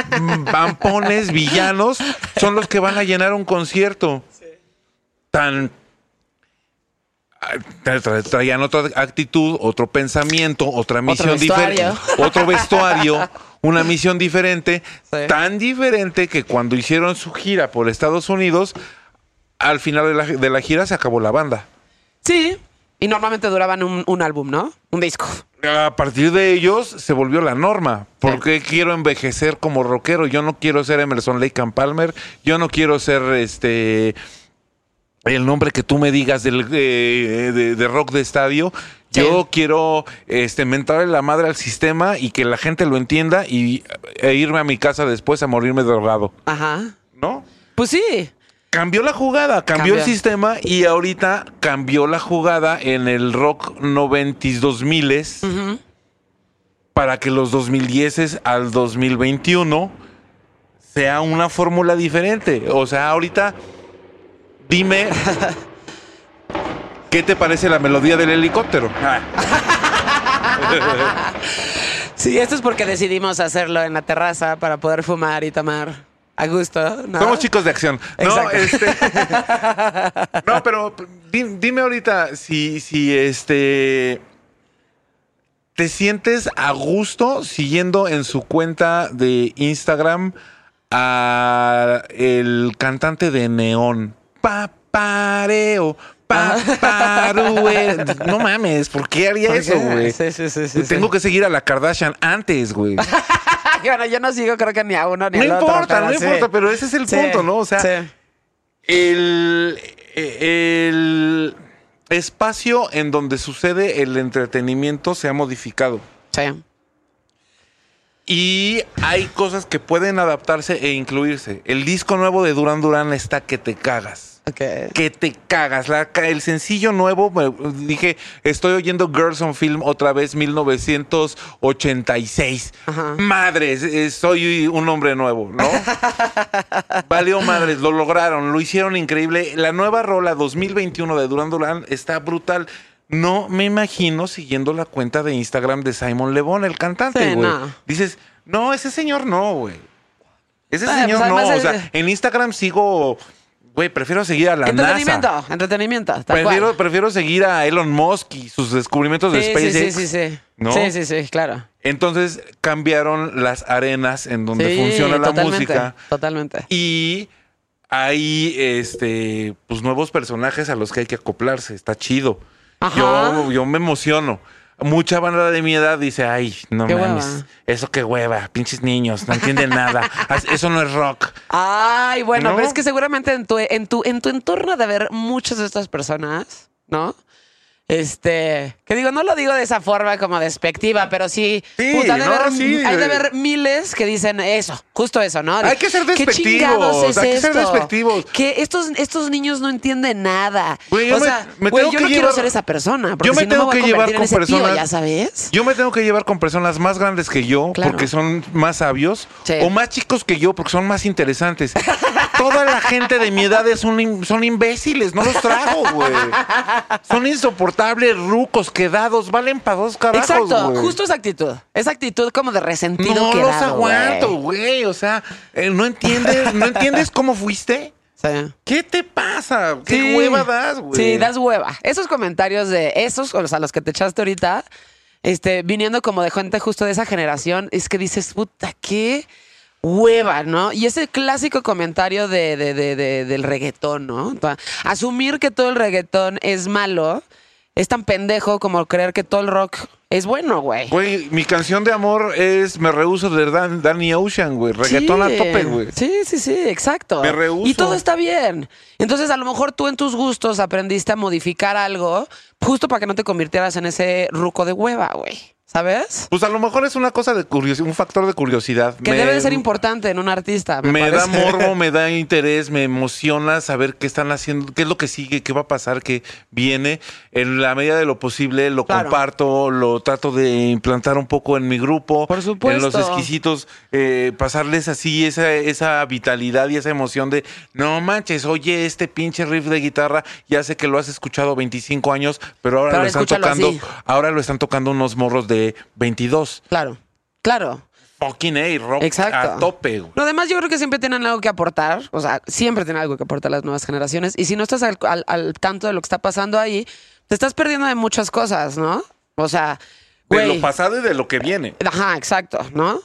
vampones, villanos, son los que van a llenar un concierto? Tan tra- traían otra actitud, otro pensamiento, otra misión diferente, vestuario. otro vestuario, una misión diferente, Sí. tan diferente que cuando hicieron su gira por Estados Unidos, al final de la, de la gira se acabó la banda. Sí. Y normalmente duraban un, un álbum, ¿no? Un disco. A partir de ellos se volvió la norma. porque quiero envejecer como rockero? Yo no quiero ser Emerson Lake and Palmer. Yo no quiero ser este el nombre que tú me digas del, eh, de, de rock de estadio. Sí. Yo quiero este, mentarle la madre al sistema y que la gente lo entienda y, e irme a mi casa después a morirme drogado. Ajá. ¿No? Pues sí. Cambió la jugada, cambió, Cambió. el sistema y ahorita cambió la jugada en el rock 90s 2000s Ujú. para que los 2010 al 2021 sea una fórmula diferente. O sea, ahorita dime ¿qué te parece la melodía del helicóptero? Sí, esto es porque decidimos hacerlo en la terraza para poder fumar y tomar a gusto. ¿no? Somos chicos de acción. No, este, no, pero di- dime ahorita si, si este te sientes a gusto siguiendo en su cuenta de Instagram a el cantante de Neón. Papareo, paparue. No mames, ¿por qué haría ¿Por eso, güey? Sí, sí, sí, sí, Tengo sí. que seguir a la Kardashian antes, güey. bueno, yo no sigo creo que ni a uno ni No al otro. importa, pero no sí. importa, pero ese es el Sí, punto, ¿no? O sea, el, el espacio en donde sucede el entretenimiento se ha modificado. Sí. Y hay cosas que pueden adaptarse e incluirse. El disco nuevo de Duran Duran está que te cagas. Que te cagas. La el sencillo nuevo, dije, estoy oyendo Girls on Film otra vez, 1986. Ajá. Madres, eh, soy un hombre nuevo, ¿no? Valió madres, lo lograron, lo hicieron increíble. La nueva rola 2021 de Duran Duran está brutal. no me imagino siguiendo la cuenta de Instagram de Simon Le Bon, el cantante, Sí, güey. no. Dices, no, ese señor no, güey. Ese Ah, señor pues, no. O sea, en Instagram sigo, güey, prefiero seguir a la entretenimiento, NASA. entretenimiento. tal Prefiero, prefiero seguir a Elon Musk y sus descubrimientos de Sí, sí, SpaceX. sí, sí, sí. ¿no? Sí, sí, sí, claro. Entonces cambiaron las arenas en donde Sí, funciona la totalmente, música. Totalmente. Y hay este pues nuevos personajes a los que hay que acoplarse. Está chido. Ajá. Yo, yo me emociono. Mucha banda de mi edad dice, ay, no Qué mames. hueva. Eso qué hueva, pinches niños, no entienden nada. Eso no es rock. Ay, bueno, ¿No? pero es que seguramente en tu, en tu, en tu entorno de ver muchas de estas personas, ¿no? Este, que digo, no lo digo de esa forma como despectiva, pero sí, Sí, puta, no, haber- sí, hay de haber miles que dicen eso, justo eso, ¿no? Hay que ser ¿qué despectivos, chingados es hay que ser despectivos. Que estos, estos niños no entienden nada. Güey, o sea, me güey, tengo yo que no quiero ser esa persona, porque Yo me si no tengo me voy que a llevar con ese tío, personas- ya sabes. Yo me tengo que llevar con personas más grandes que yo Claro. porque son más sabios Sí. o más chicos que yo porque son más interesantes. Toda la gente de mi edad es un son imbéciles, no los trago, güey. Son insoportables, rucos, quedados, valen para dos carajos, Exacto, justo esa actitud. Esa actitud como de resentido No quedado, los aguanto, güey. güey. O sea, eh, ¿no entiendes, ¿no entiendes cómo fuiste? Sí. ¿Qué te pasa? ¿Qué Sí. hueva das, güey? Sí, das hueva. Esos comentarios de esos, o sea, los que te echaste ahorita, este, viniendo como de gente justo de esa generación, es que dices, puta, qué hueva, ¿no? Y ese clásico comentario de, de- de- de- del reggaetón, ¿no? Asumir que todo el reggaetón es malo es tan pendejo como creer que todo el rock es bueno, güey. Güey, mi canción de amor es Me rehuso de Dan- Danny Ocean, güey. Reggaetón a tope, güey. Sí, sí, sí, exacto. Me rehúso. Y todo está bien. Entonces, a lo mejor tú en tus gustos aprendiste a modificar algo justo para que no te convirtieras en ese ruco de hueva, güey. ¿Sabes? Pues a lo mejor es una cosa de curiosidad, un factor de curiosidad. Que Me- debe de ser importante en un artista. Me, Me da morbo, me da interés, me emociona saber qué están haciendo, qué es lo que sigue, qué va a pasar, qué viene. En la medida de lo posible lo Claro. comparto, lo trato de implantar un poco en mi grupo. Por supuesto. En los exquisitos, eh, pasarles así esa, esa vitalidad y esa emoción de, no manches, oye, este pinche riff de guitarra, ya sé que lo has escuchado 25 años, pero ahora Pero lo están tocando, así. ahora lo están tocando unos morros de 22. Claro, claro. Fucking A, rock Exacto. a tope, güey. Lo demás yo creo que siempre tienen algo que aportar, o sea, siempre tienen algo que aportar las nuevas generaciones. Y si no estás al, al- al tanto de lo que está pasando ahí, te estás perdiendo de muchas cosas, ¿no? O sea, De güey. lo pasado y de lo que viene. Ajá, exacto, ¿no?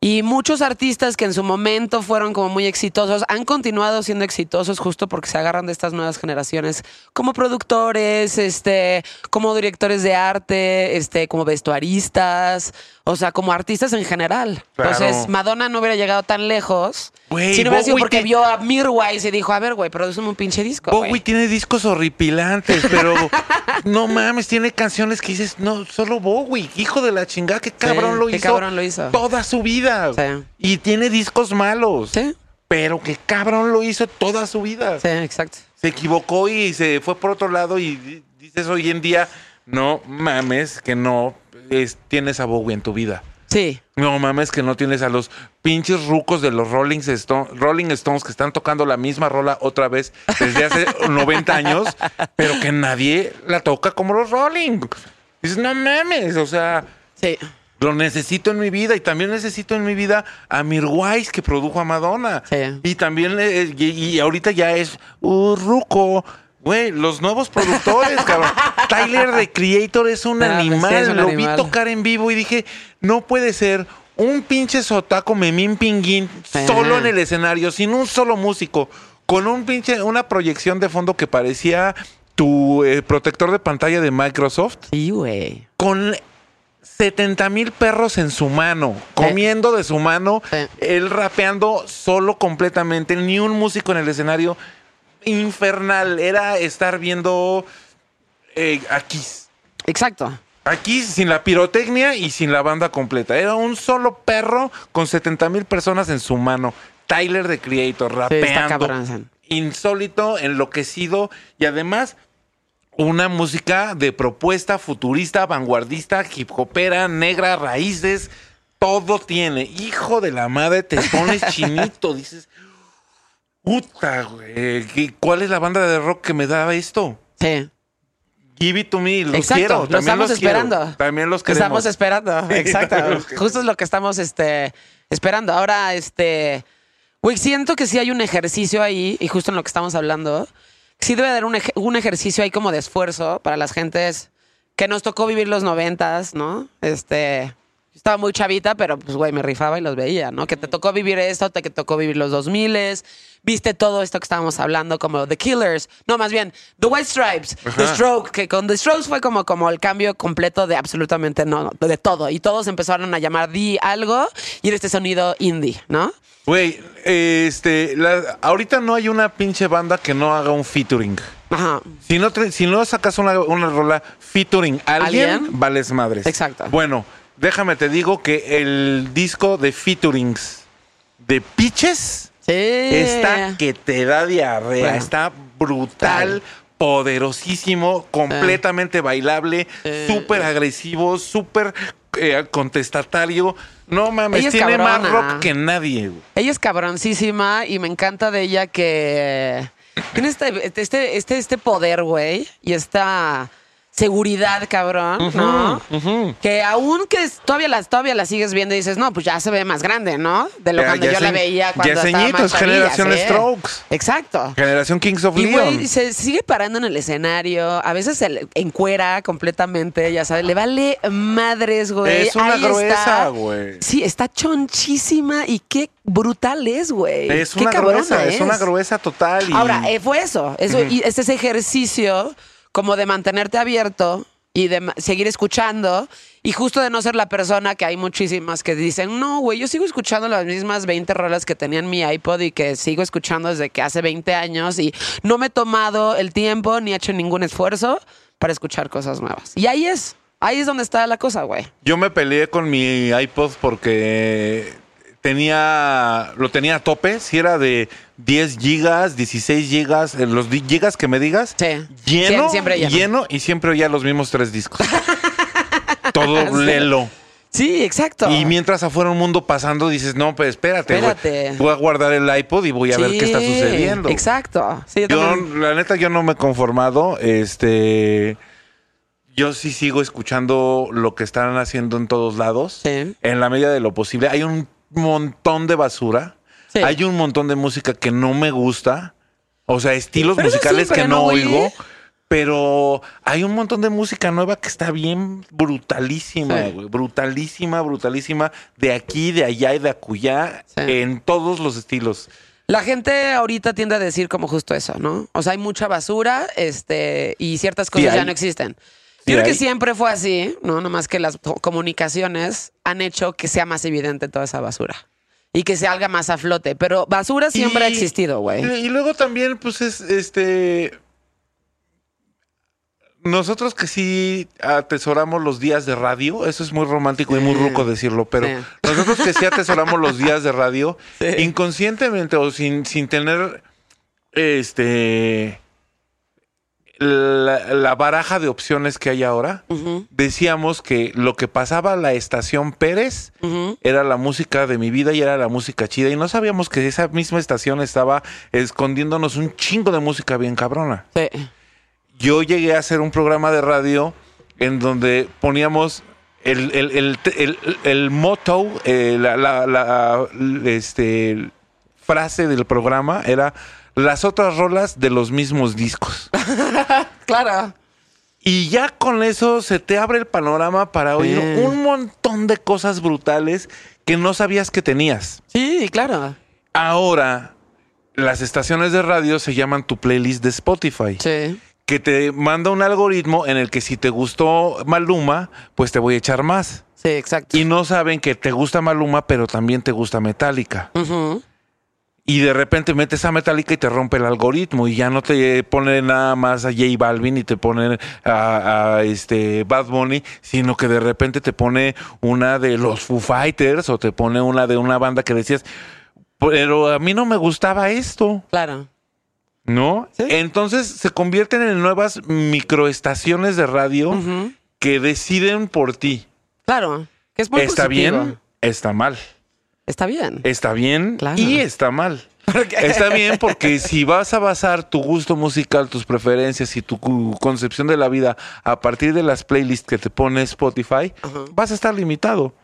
Y muchos artistas que en su momento fueron como muy exitosos han continuado siendo exitosos justo porque se agarran de estas nuevas generaciones como productores, este, como directores de arte, este, como vestuaristas, o sea, como artistas en general. Claro. Entonces, Madonna no hubiera llegado tan lejos Güey, si no hubiera sido porque te- vio a Mirwais y dijo, a ver, güey, produceme un pinche disco. Bowie güey". tiene discos horripilantes, pero no mames, tiene canciones que dices, no, solo Bowie, hijo de la chingada, qué cabrón lo qué hizo. cabrón lo hizo. Toda su vida. Sí. Y tiene discos malos. Sí, Pero qué cabrón lo hizo toda su vida. sí, exacto. Se equivocó y se fue por otro lado y di- dices hoy en día, no mames que no es- tienes a Bowie en tu vida. Sí, No mames que no tienes a los pinches rucos de los Rolling, Stone- Rolling Stones que están tocando la misma rola otra vez desde hace 90 años, pero que nadie la toca como los Rolling. Dices, no mames, o sea, sí. lo necesito en mi vida y también necesito en mi vida a Mirwais que produjo a Madonna. Sí. Y también, y, y ahorita ya es uh, ruco. Güey, los nuevos productores, cabrón. Tyler, the Creator, es un Ah, pues animal. es un Lo animal. vi tocar en vivo y dije, no puede ser un pinche sotaco memín pinguín solo en el escenario, sin un solo músico, con un pinche, una proyección de fondo que parecía tu eh, protector de pantalla de Microsoft Sí, güey. con 70 mil perros en su mano, comiendo de su mano, Sí. él rapeando solo completamente, ni un músico en el escenario, infernal, era estar viendo eh, aquí, Exacto. Aquí sin la pirotecnia y sin la banda completa, era un solo perro con 70 mil personas en su mano, Tyler the Creator, rapeando, insólito, enloquecido y además una música de propuesta futurista, vanguardista, hip hopera, negra, raíces, todo tiene. Hijo de la madre, te pones chinito, dices, puta, güey, ¿qué- ¿cuál es la banda de rock que me da esto? Sí. Give it to me, los Exacto, quiero. lo también estamos los quiero. esperando. También los Lo queremos. Estamos esperando, exacto. los. Justo es lo que estamos este, esperando. Ahora, este, güey, siento que sí hay un ejercicio ahí, y justo en lo que estamos hablando, sí debe haber un, ej- un ejercicio ahí como de esfuerzo para las gentes que nos tocó vivir los noventas, ¿no? Este, estaba muy chavita, pero pues, güey, me rifaba y los veía, ¿no? Que te tocó vivir esto, te que tocó vivir los 2000 viste todo esto que estábamos hablando, como The Killers, no, más bien, The White Stripes, The Strokes, que con The Strokes fue como, como el cambio completo de absolutamente no, de todo. Y todos empezaron a llamar di algo y era este sonido indie, ¿no? Güey, este, la- ahorita no hay una pinche banda que no haga un featuring. Ajá. Si no, si no sacas una, una rola featuring alguien, ¿Alguien? vales madres. Exacto. Bueno, déjame te digo que el disco de featurings de Pitches Sí. está que te da diarrea. Bueno. Está brutal, poderosísimo, completamente bailable, Sí. súper agresivo, súper eh, contestatario. No mames, Ella es tiene más rock que nadie. Ella es cabroncísima y me encanta de ella que tiene este, este, este, este poder, güey, y esta seguridad, cabrón, ¿no? Que aún que es- todavía la, todavía la sigues viendo y dices, no, pues ya se ve más grande, ¿no? De lo Ya- cuando ya yo la veía cuando ya estaba ceñito, más es generación sí. Strokes. Exacto. Generación Kings of Y Leon. se sigue parando en el escenario, a veces se encuera completamente, ya sabes, le vale madres, güey. Es una Ahí gruesa, güey. Sí, está chonchísima y qué brutal es, güey. Es Qué una gruesa, es una gruesa total. Y... Ahora, eh, fue eso, eso y es ese ejercicio como de mantenerte abierto y de seguir escuchando y justo de no ser la persona que hay muchísimas que dicen, no, güey, yo sigo escuchando las mismas 20 rolas que tenía en mi iPod y que sigo escuchando desde que hace 20 años y no me he tomado el tiempo ni he hecho ningún esfuerzo para escuchar cosas nuevas. Y ahí es, ahí es donde está la cosa, güey. Yo me peleé con mi iPod porque tenía lo tenía a tope, si era de 10 gigas, 16 gigas, eh, los gigas que me digas, Sí. lleno, siempre lleno. y siempre oía los mismos tres discos. Todo lelo. Sí, exacto. Y mientras afuera un mundo pasando, dices, no, pues espérate. Espérate. Voy a guardar el iPod y voy a ver qué está Sí, sucediendo. Exacto. Sí, yo Yo, la neta, yo no me he conformado. Este. Yo sí sigo escuchando lo que están haciendo en todos lados. Sí. En la medida de lo posible. Hay un montón de basura. Sí. Hay un montón de música que no me gusta. O sea, estilos Pero musicales que ¿no, oigo. Pero hay un montón de música nueva que está bien brutalísima, Sí. güey. Brutalísima, brutalísima. De aquí, de allá y de acullá. En todos los estilos. La gente ahorita tiende a decir como justo eso, ¿no? O sea, hay mucha basura este, y ciertas cosas ya no existen. Yo creo que siempre fue así, ¿no? Nomás que las co- comunicaciones han hecho que sea más evidente toda esa basura. Y que se salga más a flote. Pero basura siempre ha existido, güey. Y, luego también, pues es este. Nosotros que sí atesoramos los días de radio, eso es muy romántico y muy ruco decirlo, pero Sí. nosotros que sí atesoramos los días de radio, Sí. inconscientemente o sin, sin tener este la, la baraja de opciones que hay ahora, decíamos que lo que pasaba a la estación Pérez era la música de mi vida y era la música chida. Y no sabíamos que esa misma estación estaba escondiéndonos un chingo de música bien cabrona. Sí. Yo llegué a hacer un programa de radio en donde poníamos el, el, el, el, el motto, eh, la, la- la, este, frase del programa era las otras rolas de los mismos discos. Claro. Y ya con eso se te abre el panorama para oír un montón de cosas brutales que no sabías que tenías. Sí, claro. Ahora, las estaciones de radio se llaman tu playlist de Spotify, Sí. que te manda un algoritmo en el que si te gustó Maluma, pues te voy a echar más. Sí, exacto. Y no saben que te gusta Maluma, pero también te gusta Metallica. Ujú. Y de repente metes a Metallica y te rompe el algoritmo y ya no te pone nada más a J Balvin y te pone a, a, este Bad Bunny, sino que de repente te pone una de los Foo Fighters o te pone una de una banda que decías, pero a mí no me gustaba esto, Claro. ¿no? Sí. Entonces se convierten en nuevas microestaciones de radio que deciden por ti. Claro. Que es muy ¿Está positivo. bien? Está mal. Está bien. Está bien Claro. y está mal. Está bien porque si vas a basar tu gusto musical, tus preferencias y tu concepción de la vida a partir de las playlists que te pone Spotify, vas a estar limitado.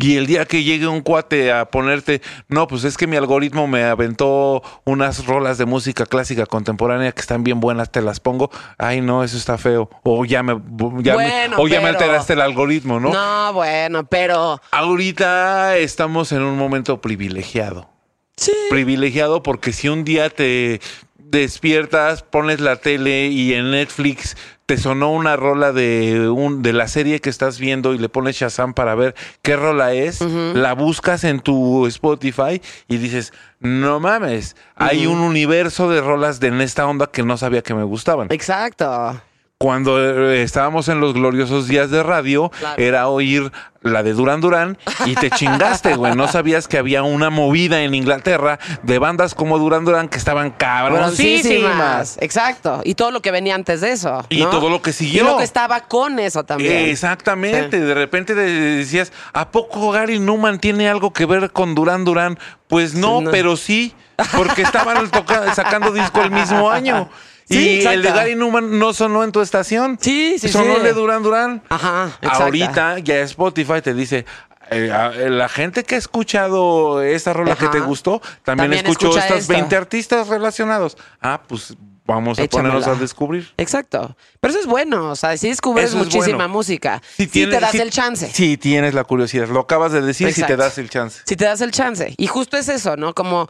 Y el día que llegue un cuate a ponerte, no, pues es que mi algoritmo me aventó unas rolas de música clásica contemporánea que están bien buenas, te las pongo. Ay, no, eso está feo. O ya me, ya me- o ya me alteraste el algoritmo, ¿no? No, bueno, pero Ahorita estamos en un momento privilegiado. sí. Privilegiado porque si un día te despiertas, pones la tele y en Netflix te sonó una rola de un de la serie que estás viendo y le pones Shazam para ver qué rola es, la buscas en tu Spotify y dices, "No mames, hay un universo de rolas de en esta onda que no sabía que me gustaban." Exacto. Cuando eh, estábamos en los gloriosos días de radio, Claro. era oír la de Duran Duran y te chingaste, güey. No sabías que había una movida en Inglaterra de bandas como Duran Duran que estaban cabroncísimas. Broncísimas. Exacto. Y todo lo que venía antes de eso. Y todo lo que siguió. Y lo que estaba con eso también. Exactamente. De repente de- decías, ¿a poco Gary Newman tiene algo que ver con Duran Duran? Pues no, No. pero sí, porque estaban sacando disco el mismo año. Sí, y exacto. el de Gary Newman no sonó en tu estación. Sí, sí, Sonó sí. el de Duran Duran. Ajá. Ahorita ya Spotify te dice, eh, a- la gente que ha escuchado esta rola que te gustó, también, También escuchó escucha estas esto. 20 artistas relacionados. Ah, pues vamos a Échamela. ponernos a descubrir. Exacto. Pero eso es bueno. O sea, si descubres Eso muchísima bueno. música. Si Si tienes- te das si- el chance. Si tienes la curiosidad. Lo acabas de decir si Exacto. te das el chance. Si te das el chance. Y justo es eso, ¿no? Como.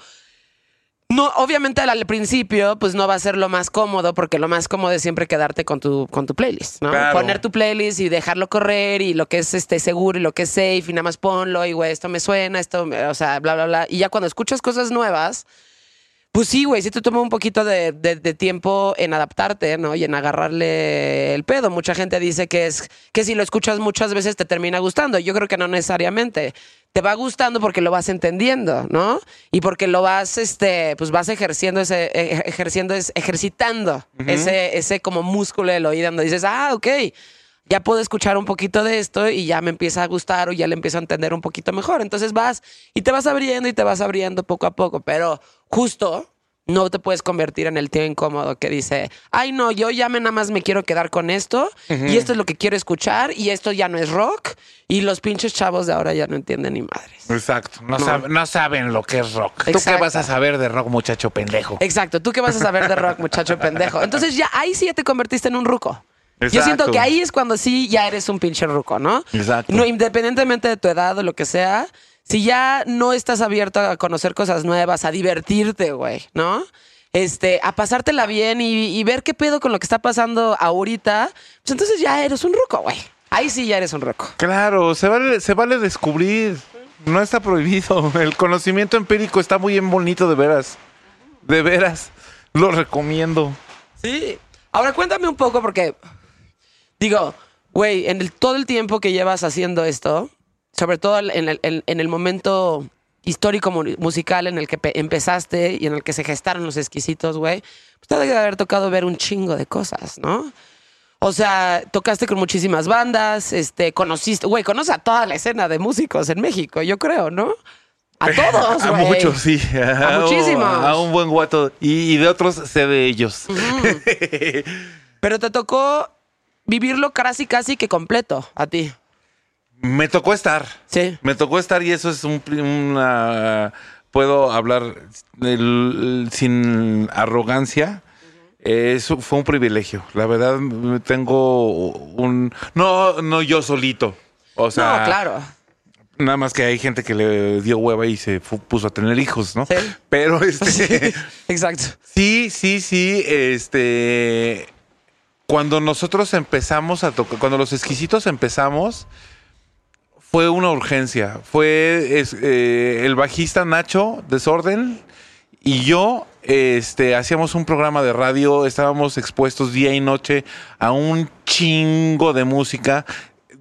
No, obviamente al, al principio, pues no va a ser lo más cómodo, porque lo más cómodo es siempre quedarte con tu, con tu playlist, ¿no? Claro. Poner tu playlist y dejarlo correr y lo que es este seguro y lo que es safe y nada más ponlo y güey, esto me suena, esto, me- o sea, bla, bla, bla. Y ya cuando escuchas cosas nuevas, pues sí, güey, sí te toma un poquito de, de- de tiempo en adaptarte, ¿no? Y en agarrarle el pedo. Mucha gente dice que es que si lo escuchas muchas veces te termina gustando. Yo creo que no necesariamente. Te va gustando porque lo vas entendiendo, ¿no? Y porque lo vas, este, pues vas ejerciendo ese, eh, ejerciendo, es- ejercitando ese, ese como músculo del oído donde dices, ah, ok, ya puedo escuchar un poquito de esto y ya me empieza a gustar o ya le empiezo a entender un poquito mejor. Entonces vas y te vas abriendo y te vas abriendo poco a poco, pero justo no te puedes convertir en el tío incómodo que dice, ay no, yo ya me nada más me quiero quedar con esto y esto es lo que quiero escuchar y esto ya no es rock y los pinches chavos de ahora ya no entienden ni madres. Exacto. No, No. sab- no saben lo que es rock. ¿Tú qué Exacto. vas a saber de rock, muchacho pendejo? Exacto, tú qué vas a saber de rock, muchacho pendejo. Entonces ya ahí sí ya te convertiste en un ruco. Yo Exacto. siento que ahí es cuando sí ya eres un pinche ruco, ¿no? Exacto. No, independientemente de tu edad o lo que sea, si ya no estás abierto a conocer cosas nuevas, a divertirte, güey, ¿no? Este, a pasártela bien y, y ver qué pedo con lo que está pasando ahorita, pues entonces ya eres un ruco, güey. Ahí sí ya eres un ruco. Claro, se vale, se vale descubrir. No está prohibido. El conocimiento empírico está muy bien bonito, de veras. De veras. Lo recomiendo. Sí. Ahora cuéntame un poco porque digo, güey, en el, todo el tiempo que llevas haciendo esto, sobre todo en el, en- el momento histórico mu- musical en el que pe- empezaste y en el que se gestaron los exquisitos, güey, pues te debe haber tocado ver un chingo de cosas, ¿no? O sea, tocaste con muchísimas bandas, este, conociste, güey, conoces a toda la escena de músicos en México, yo creo, ¿no? A todos, A güey. muchos, sí. A muchísimos. A un buen guato. Y, y de otros sé de ellos. Pero te tocó vivirlo casi, casi que completo a ti. Me tocó estar. Sí. Me tocó estar y eso es un, una... Puedo hablar el- sin arrogancia. Eso fue un privilegio. La verdad, tengo un... No, no yo solito. O sea, no, claro. Nada más que hay gente que le dio hueva y se puso a tener hijos, ¿no? Sí. Pero este... Sí, exacto. Sí, sí, sí. Este. Cuando nosotros empezamos a tocar, cuando los exquisitos empezamos, fue una urgencia. Fue es- eh, el bajista Nacho Desorden y yo. Este, hacíamos un programa de radio, estábamos expuestos día y noche a un chingo de música,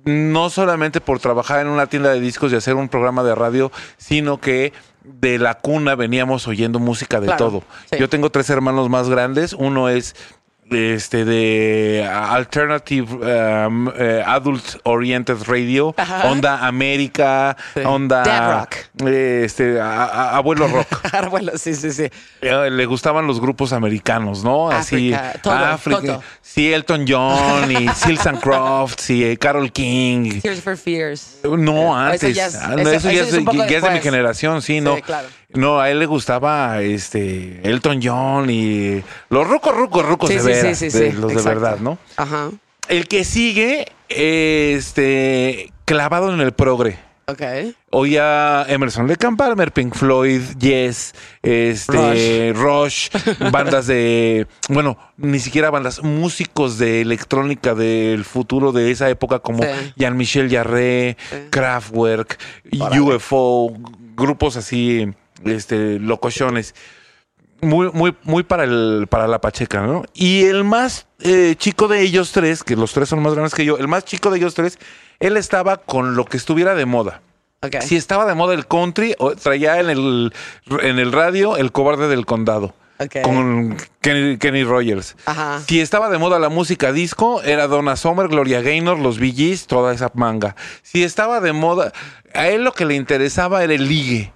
no solamente por trabajar en una tienda de discos y hacer un programa de radio, sino que de la cuna veníamos oyendo música de Claro, todo. sí. Yo tengo tres hermanos más grandes, uno es este de Alternative um, eh, Adult Oriented Radio, Ajá. Onda América, Sí. Onda Dad rock. eh, este a- a- Abuelo Rock. bueno, sí, sí, sí. Eh, Le gustaban los grupos americanos, ¿no? Así África, todo, África. todo. Sí, Elton John y Seals and Crofts y eh, Carol King. Tears for Fears. No, eso antes. ya es- Ah, eso- eso, ya, es, ya es de mi generación, sí, Sí, no. claro. No, a él le gustaba este Elton John y los rucos, rucos, rucos Sí, de sí, veras, sí, sí, de- sí, los de verdad, ¿no? Ajá. El que sigue, este, clavado en el progre. Ok. Oía Emerson and Palmer, Pink Floyd, Yes, este, Rush, bandas de, bueno, ni siquiera bandas, músicos de electrónica del futuro de esa época como Sí. Jean-Michel Jarre, Sí. Kraftwerk. UFO, grupos así, este, locochones. Muy, muy, muy para el, para la Pacheca, ¿no? Y el más eh, chico de ellos tres, que los tres son más grandes que yo, el más chico de ellos tres, él estaba con lo que estuviera de moda. Si estaba de moda el country, traía en el, en el radio el cobarde del condado. Con Kenny, Kenny Rogers. Ajá. Si estaba de moda la música disco, era Donna Summer, Gloria Gaynor, los Bee Gees, toda esa manga. Si estaba de moda, a él lo que le interesaba era el ligue.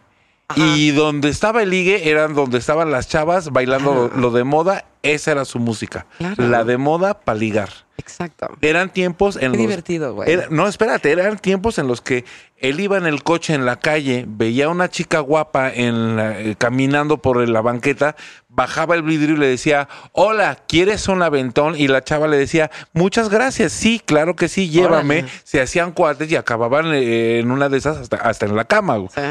Ajá. Y donde estaba el ligue eran donde estaban las chavas bailando lo, lo de moda. Esa era su música. Claro. La de moda para ligar. Exacto. Eran tiempos en Qué los divertido, güey. era- no, espérate, eran tiempos en los que él iba en el coche en la calle, veía a una chica guapa en la- eh, caminando por la banqueta, bajaba el vidrio y le decía, hola, ¿quieres un aventón? Y la chava le decía, muchas gracias, sí, claro que sí, llévame. Órale. Se hacían cuates y acababan eh, en una de esas hasta, hasta en la cama. güey. Sí.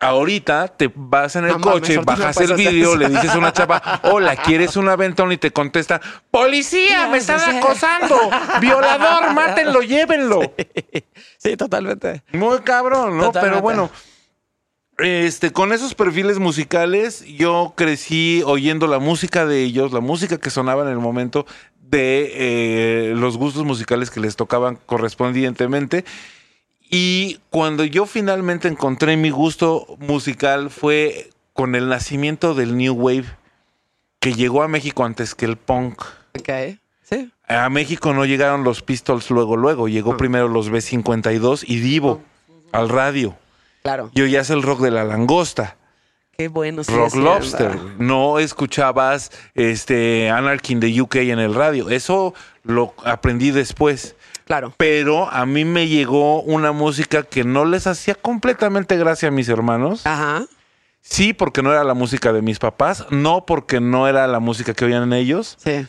Ahorita te vas en el coche, bajas el eso. le dices a una chava, hola, ¿quieres un aventón? Y te contesta, policía, me están acosando, violador, mátenlo, llévenlo. Sí, totalmente. Muy cabrón, ¿no? Totalmente. Pero bueno, este, con esos perfiles musicales, yo crecí oyendo la música de ellos, la música que sonaba en el momento de eh, los gustos musicales que les tocaban correspondientemente. Y cuando yo finalmente encontré mi gusto musical fue con el nacimiento del New Wave, que llegó a México antes que el punk. Ok. Sí. A México no llegaron los Pistols luego, luego. Llegó primero los B52 y Divo al radio. Claro. Y oías el rock de la langosta, Qué bueno. sigue Rock. Lobster. No escuchabas este Anarchy in the UK en el radio. Eso lo aprendí después. Claro. Pero a mí me llegó una música que no les hacía completamente gracia a mis hermanos. Ajá. Sí, porque no era la música de mis papás. No porque no era la música que oían ellos. Sí.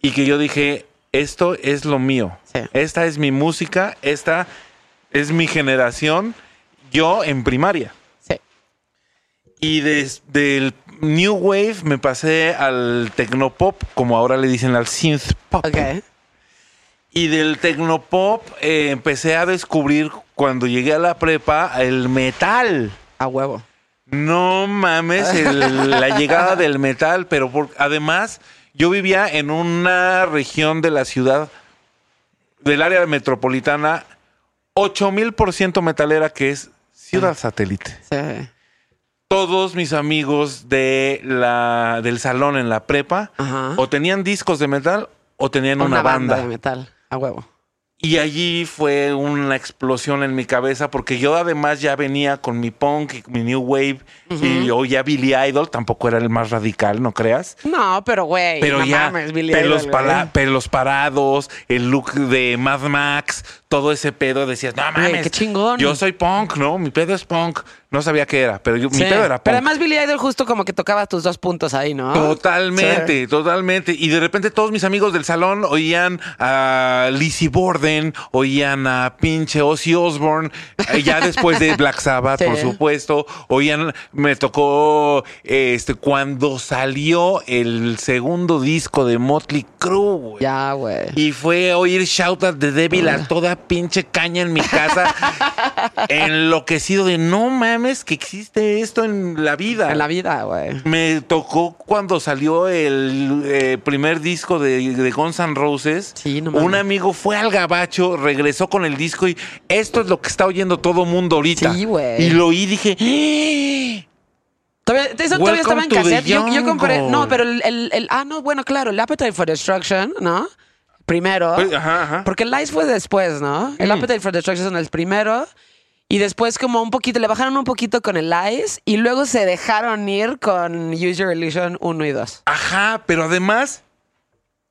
Y que yo dije, esto es lo mío. Sí. Esta es mi música, esta es mi generación. Yo en primaria. Sí. Y desde el New Wave me pasé al Tecnopop, como ahora le dicen al Synth Pop. Ok. Y del Tecnopop eh, empecé a descubrir cuando llegué a la prepa el metal. A huevo. No mames, el- la llegada del metal, pero por- además yo vivía en una región de la ciudad, del área metropolitana, 8000 por ciento metalera, que es ciudad satélite. Sí. Todos mis amigos de la, del salón en la prepa Ajá. o tenían discos de metal o tenían una, banda. de metal. A huevo. Y allí fue una explosión en mi cabeza porque yo además ya venía con mi punk y mi new wave y oía Billy Idol, tampoco era el más radical, no creas. No, pero güey. Pero no ya mames, Billy pelos, Idol, para- pelos parados, el look de Mad Max, todo ese pedo, decías, no mames, qué chingón. yo soy punk, ¿no? Mi pedo es punk. No sabía qué era, pero yo- mi pedo era punk. Pero además Billy Idol justo como que tocaba tus dos puntos ahí, ¿no? Totalmente, totalmente. Y de repente todos mis amigos del salón oían a Lizzie Borden, oían a pinche Ozzy Osbourne, eh, ya después de Black Sabbath, Sí. por supuesto. Oían, me tocó este cuando salió el segundo disco de Motley Crue, güey. Ya, güey. Y fue oír Shout at the Devil a toda pinche caña en mi casa. enloquecido de no mames que existe esto en la vida. En la vida, güey. Me tocó cuando salió el eh, primer disco de, de Guns N' Roses. Sí, no mames. Un amigo fue al gabacho, regresó con el disco y esto es lo que está oyendo todo mundo ahorita. Sí, güey. Y lo oí y dije, "¡Ah! Todavía, eso todavía estaba en cassette. Yo, yo compré. No, pero el, el- el- Ah, no, bueno, claro, el Appetite for Destruction, ¿no? Primero. Pues, ajá, ajá. Porque el Lies fue después, ¿no? El Mm. Appetite for Destruction es el primero. Y después, como un poquito, le bajaron un poquito con el Lies. Y luego se dejaron ir con Use Your Illusion 1 y 2. Ajá, pero además,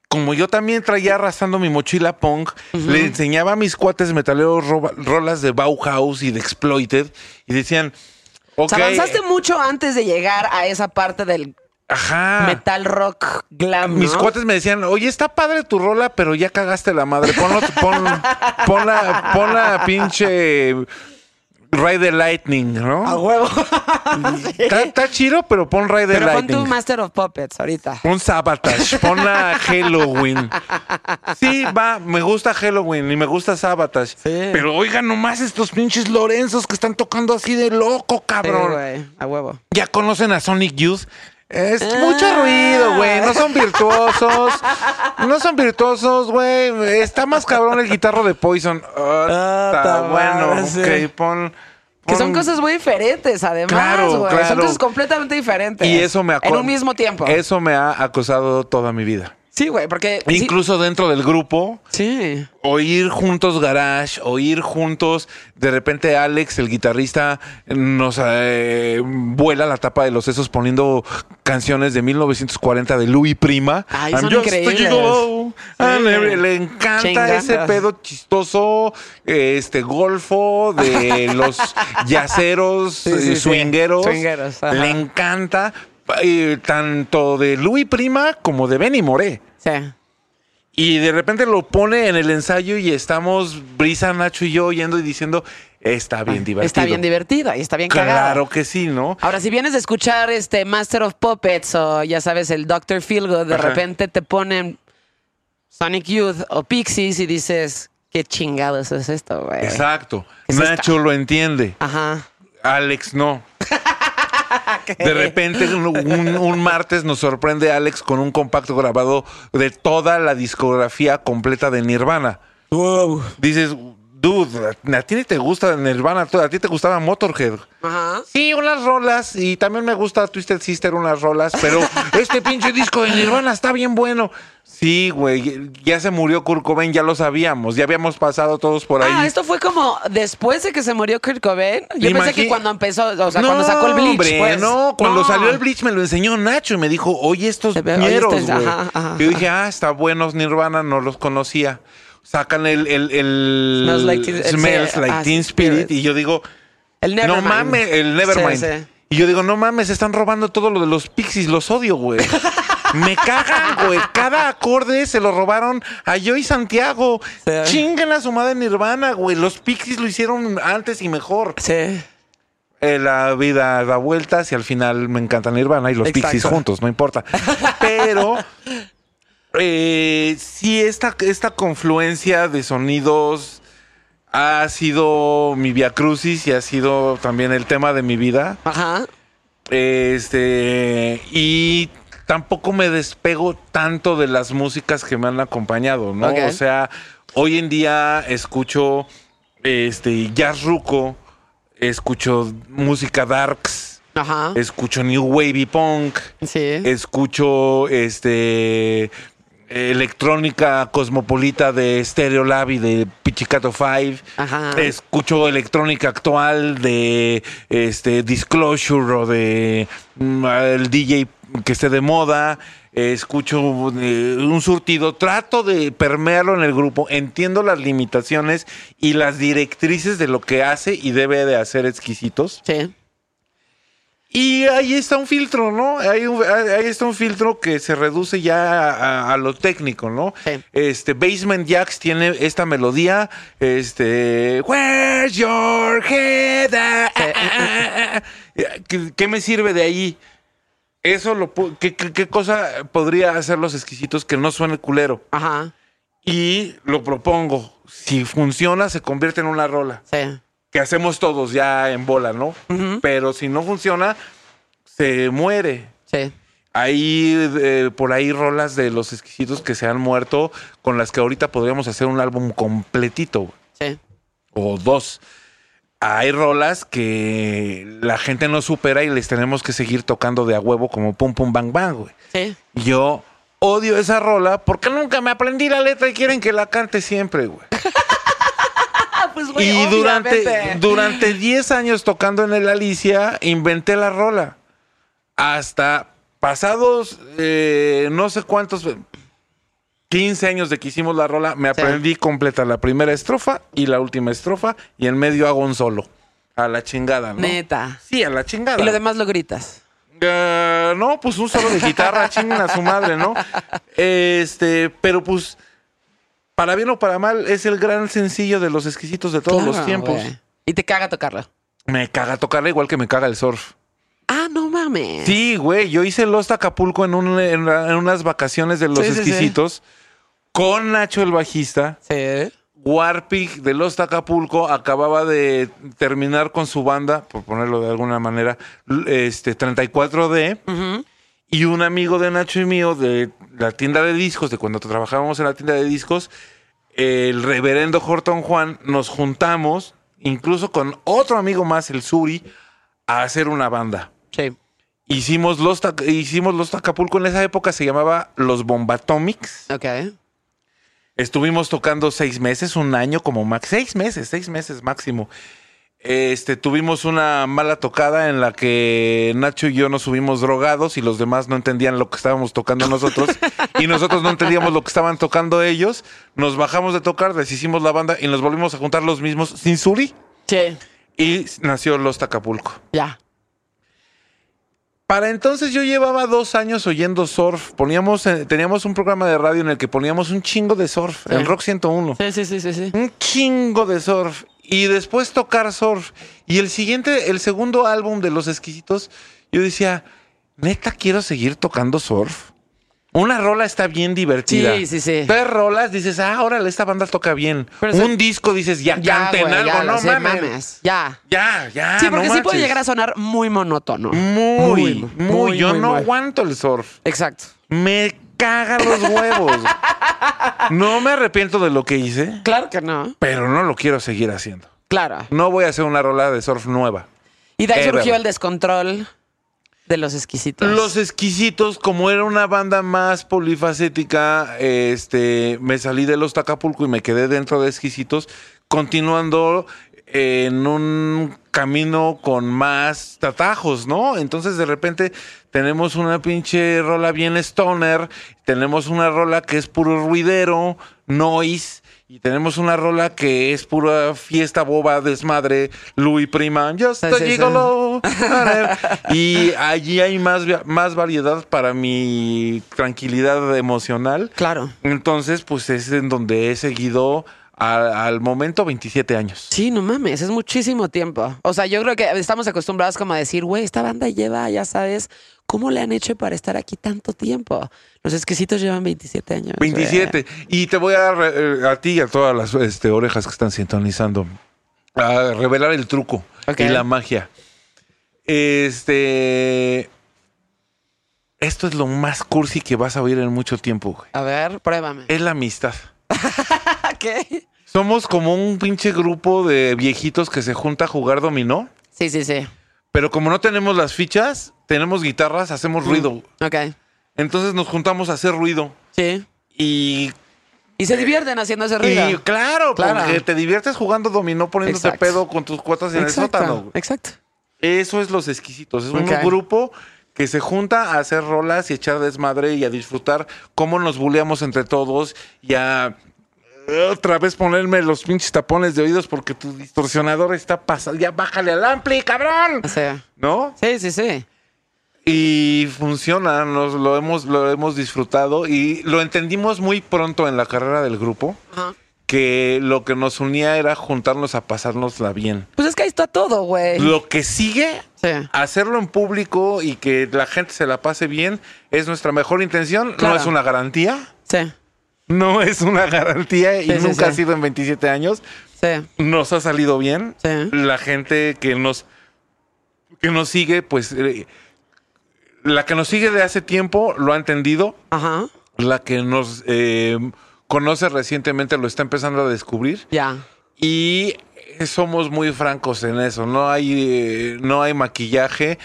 como yo también traía arrastrando mi mochila punk, le enseñaba a mis cuates metaleros roba- rolas de Bauhaus y de Exploited y decían, O ok, sea, avanzaste mucho antes de llegar a esa parte del ajá. metal rock glam, Mis ¿no? cuates me decían, oye, está padre tu rola, pero ya cagaste la madre. Ponlo, pon, pon la, pon la pinche Ride the Lightning, A ¿no? huevo. Está, chido, pero pon Ride the Pero pon Lightning. tu Master of Puppets ahorita. Pon Sabotage, pon la Halloween. Sí, va, me gusta Halloween y me gusta Sabotage. Sí. Pero oigan nomás estos pinches Lorenzos que están tocando así de loco, Sí, cabrón. güey, a huevo. ya conocen a Sonic Youth. Es Ah. mucho ruido, güey. No son virtuosos. No son virtuosos, güey. Está más cabrón el guitarro de Poison. Ah, Ah, está bueno. sí. Ok, pon. Que son cosas muy diferentes, además, Claro, güey. Son cosas completamente diferentes. Y eso me En un mismo tiempo. Eso me ha acosado toda mi vida. Sí, güey, porque... sí- Incluso dentro del grupo, Sí. oír juntos Garage, oír juntos, de repente Alex, el guitarrista, nos eh, vuela la tapa de los sesos poniendo canciones de 1940 de Louis Prima. Ay, I'm son just increíbles. Sí. every- Le encanta ese pedo chistoso, este golfo de los yaceros, Sí, swingueros. Swingueros. Le encanta eh, tanto de Louis Prima como de Benny Moré. Sí. Y de repente lo pone en el ensayo y estamos, Brisa, Nacho y yo oyendo y diciendo, está bien divertido. Está bien divertido y está bien cagado. Claro que sí, ¿no? Ahora, si vienes de escuchar este Master of Puppets o ya sabes, el Dr. Feelgood, de Ajá. repente te ponen Sonic Youth o Pixies y dices, qué chingados es esto, güey. Exacto. ¿Qué es Nacho lo entiende. Ajá. Alex no. De repente, un, un- un martes nos sorprende Alex con un compacto grabado de toda la discografía completa de Nirvana. Wow. Dices, dude, a ti ni te gusta Nirvana, a ti te gustaba Motorhead. Ajá. Sí, unas rolas y también me gusta Twisted Sister unas rolas, pero este pinche disco de Nirvana está bien bueno. Sí, güey, ya se murió Kurt Cobain, ya lo sabíamos, ya habíamos pasado todos por ahí. Ah, esto fue como después de que se murió Kurt Cobain. Yo pensé que cuando empezó, o sea, cuando sacó el Bleach, hombre, pues. no, cuando No. salió el Bleach me lo enseñó Nacho y me dijo, oye, estos Oye, ñeros, estos- güey. Yo dije, ah, está buenos Nirvana, no los conocía. Sacan el, el, el Smells Like Teen- Smells Like ah, Teen Spirit. Spirit y yo digo, El no Nevermind. mames, el Nevermind. Sí, sí. Y yo digo, no mames, están robando todo lo de los Pixies, los odio, güey. Me cagan, güey. Cada acorde se lo robaron a yo y Santiago. Sí. Chingan a su madre Nirvana, güey. Los Pixies lo hicieron antes y mejor. Sí. Eh, la vida da vueltas y al final me encantan Nirvana y los Exacto. Pixies juntos, no importa. Pero eh, sí, esta, esta confluencia de sonidos ha sido mi via crucis y ha sido también el tema de mi vida. Ajá. Este, y tampoco me despego tanto de las músicas que me han acompañado, ¿no? O sea, hoy en día escucho este jazz ruco, escucho música darks, Ajá. escucho new wavy punk, Sí. escucho este electrónica cosmopolita de Stereo Lab y de Pichicato 5. Ajá. Escucho electrónica actual de este Disclosure o de mm, el DJ que esté de moda. Escucho eh, un surtido, trato de permearlo en el grupo, entiendo las limitaciones y las directrices de lo que hace y debe de hacer exquisitos. Sí. Y ahí está un filtro, ¿no? Ahí, ahí está un filtro que se reduce ya a, a lo técnico, ¿no? Sí. Este, Basement Jacks tiene esta melodía, este, Where's your head? Ah, ah, ah. ¿Qué, qué me sirve de ahí? Eso lo, ¿qué, qué, qué cosa podría hacer los exquisitos que no suene culero? Ajá. Y lo propongo. Si funciona, se convierte en una rola Sí. Que hacemos todos ya en bola, ¿no? Pero si no funciona, se muere. Sí. Hay eh, por ahí rolas de los exquisitos que se han muerto con las que ahorita podríamos hacer un álbum completito güey, Sí. o dos. hay rolas que la gente no supera y les tenemos que seguir tocando de a huevo como pum pum bang bang, güey. Sí. Yo odio esa rola porque nunca me aprendí la letra y quieren que la cante siempre, güey. Pues, güey, Y durante, durante 10 años tocando en el Alicia, inventé la rola. Hasta pasados eh, no sé cuántos, 15 años de que hicimos la rola, me Sí. aprendí completa la primera estrofa y la última estrofa y en medio hago un solo. A la chingada, ¿no? Neta. Sí, a la chingada. Y lo demás lo gritas. Eh, no, pues un solo de guitarra, chingan a su madre, ¿no? Este, pero pues, para bien o para mal, es el gran sencillo de los exquisitos de todos los tiempos. Y te caga tocarlo. Me caga tocarla igual que me caga el surf. Ah, no mames. Sí, güey, yo hice Lost Acapulco en, un- en, en unas vacaciones de los Sí, sí, sí. exquisitos con Nacho el bajista. Sí. Warpig de Lost Acapulco acababa de terminar con su banda, por ponerlo de alguna manera, este 34D. Ujú. Y un amigo de Nacho y mío de la tienda de discos, de cuando trabajábamos en la tienda de discos, el reverendo Horton Juan, nos juntamos, incluso con otro amigo más, el Suri, a hacer una banda. Sí. Hicimos los, hicimos los Acapulco en esa época, se llamaba Los Bombatomics. Ok. Estuvimos tocando seis meses, un año como max, seis meses, seis meses máximo. Este, tuvimos una mala tocada en la que Nacho y yo nos subimos drogados y los demás no entendían lo que estábamos tocando nosotros y nosotros no entendíamos lo que estaban tocando ellos. Nos bajamos de tocar, deshicimos la banda y nos volvimos a juntar los mismos sin Suri Sí. y nació Los Acapulco. Ya. Para entonces yo llevaba dos años oyendo surf. Poníamos, eh, teníamos un programa de radio en el que poníamos un chingo de surf, Sí. en Rock 101. Sí, sí, sí, sí, sí. Un chingo de surf. Y después tocar surf. Y el siguiente, el segundo álbum de Los Exquisitos, yo decía, neta, quiero seguir tocando surf. Una rola está bien divertida. Sí, sí, sí. Tres rolas dices, ah, órale, esta banda toca bien. Pero sí- un disco dices, ya, canten algo, ya, no sí, mames. Ya. Ya, ya. sí, porque no sí puede llegar a sonar muy monótono. Muy, muy, muy, Yo muy, no aguanto el surf. Exacto. Me cagan los huevos. no me arrepiento de lo que hice, Claro que no. pero no lo quiero seguir haciendo. Claro. No voy a hacer una rola de surf nueva. Y de ahí Ever. surgió el descontrol de los exquisitos. Los exquisitos, como era una banda más polifacética, este, me salí de los Tacapulco y me quedé dentro de exquisitos, continuando en un camino con más tatajos, ¿no? Entonces de repente tenemos una pinche rola bien stoner, tenemos una rola que es puro ruidero, noise, y tenemos una rola que es pura fiesta boba, desmadre, Louis Prima, just a gigolo. y allí hay más, más variedad para mi tranquilidad emocional. Claro. Entonces, pues es en donde he seguido a- al momento 27 años. Sí, no mames, es muchísimo tiempo. O sea, yo creo que estamos acostumbrados como a decir, güey, esta banda lleva, ya sabes, ¿cómo le han hecho para estar aquí tanto tiempo? Los exquisitos llevan 27 años. güey. 27. Y te voy a, re- eh, a ti y a todas las este, orejas que están sintonizando, a revelar el truco y la magia. Este. Esto es lo más cursi que vas a oír en mucho tiempo, güey. A ver, pruébame. Es la amistad. ¿Qué? Somos como un pinche grupo de viejitos que se junta a jugar dominó, Sí, sí, sí. pero como no tenemos las fichas, tenemos guitarras, hacemos ruido. Ok. Entonces nos juntamos a hacer ruido. Sí. Y, Y se divierten haciendo ese ruido. y claro, Claro. porque te diviertes jugando dominó poniéndote Exacto. pedo con tus cuotas en exacto, el sótano. exacto. Eso es los exquisitos. Es un grupo que se junta a hacer rolas y echar desmadre y a disfrutar cómo nos buleamos entre todos y a otra vez ponerme los pinches tapones de oídos porque tu distorsionador está pasando. Ya bájale al ampli, cabrón. O sea, ¿No? sí, sí, sí. Y funciona, nos lo hemos, lo hemos disfrutado y lo entendimos muy pronto en la carrera del grupo, Ajá. que lo que nos unía era juntarnos a pasárnosla bien. Pues es que ahí está todo, güey. Lo que sigue Sí. hacerlo en público y que la gente se la pase bien es nuestra mejor intención. Claro. No es una garantía. Sí, No es una garantía y Sí, nunca sí. ha sido en 27 años. sí, Nos ha salido bien. sí. La gente que nos, que nos sigue, pues eh, la que nos sigue de hace tiempo lo ha entendido. y somos muy francos en eso. No hay, eh, no hay maquillaje.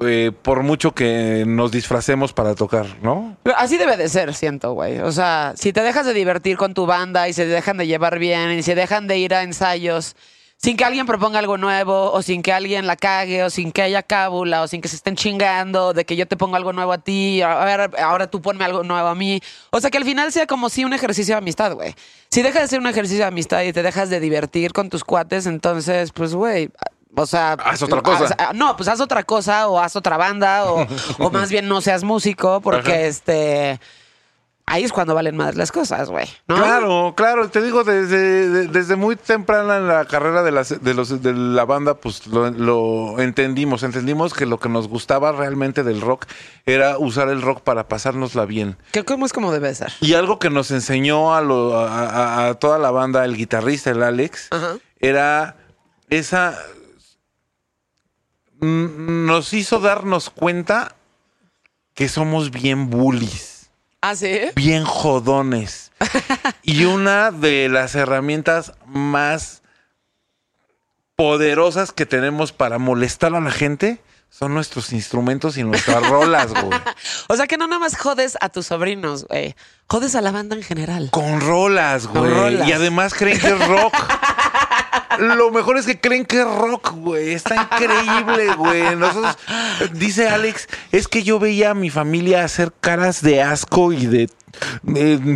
Eh, por mucho que nos disfracemos para tocar, ¿no? Así debe de ser, siento, güey. O sea, si te dejas de divertir con tu banda y se dejan de llevar bien y se dejan de ir a ensayos sin que alguien proponga algo nuevo o sin que alguien la cague o sin que haya cábula o sin que se estén chingando de que yo te pongo algo nuevo a ti, a ver, ahora tú ponme algo nuevo a mí. O sea, que al final sea como si un ejercicio de amistad, güey. Si deja de ser un ejercicio de amistad y te dejas de divertir con tus cuates, entonces, pues, güey... O sea, Haz otra cosa. haz- ah, no, pues haz otra cosa o haz otra banda o, o más bien no seas músico porque Ajá. este ahí es cuando valen más las cosas, güey. ¿no? Claro, claro, te digo, desde, de- desde muy temprana en la carrera de, las, de, los, de la banda, pues lo, lo entendimos, entendimos que lo que nos gustaba realmente del rock era usar el rock para pasárnosla bien. Que cómo es como debe ser. Y algo que nos enseñó a, lo- a- a- a toda la banda, el guitarrista, el Alex, Ajá. era esa... mm, Nos hizo darnos cuenta que somos bien bullies ¿Ah, sí? bien jodones. y una de las herramientas más poderosas que tenemos para molestar a la gente son nuestros instrumentos y nuestras rolas, güey. O sea que no nada más jodes a tus sobrinos, güey. Jodes a la banda en general. Con rolas, Con güey. rolas. Y además creen que es rock. Lo mejor es que creen que es rock, güey. Está increíble, güey. Nosotros, dice Alex, es que yo veía a mi familia hacer caras de asco y de,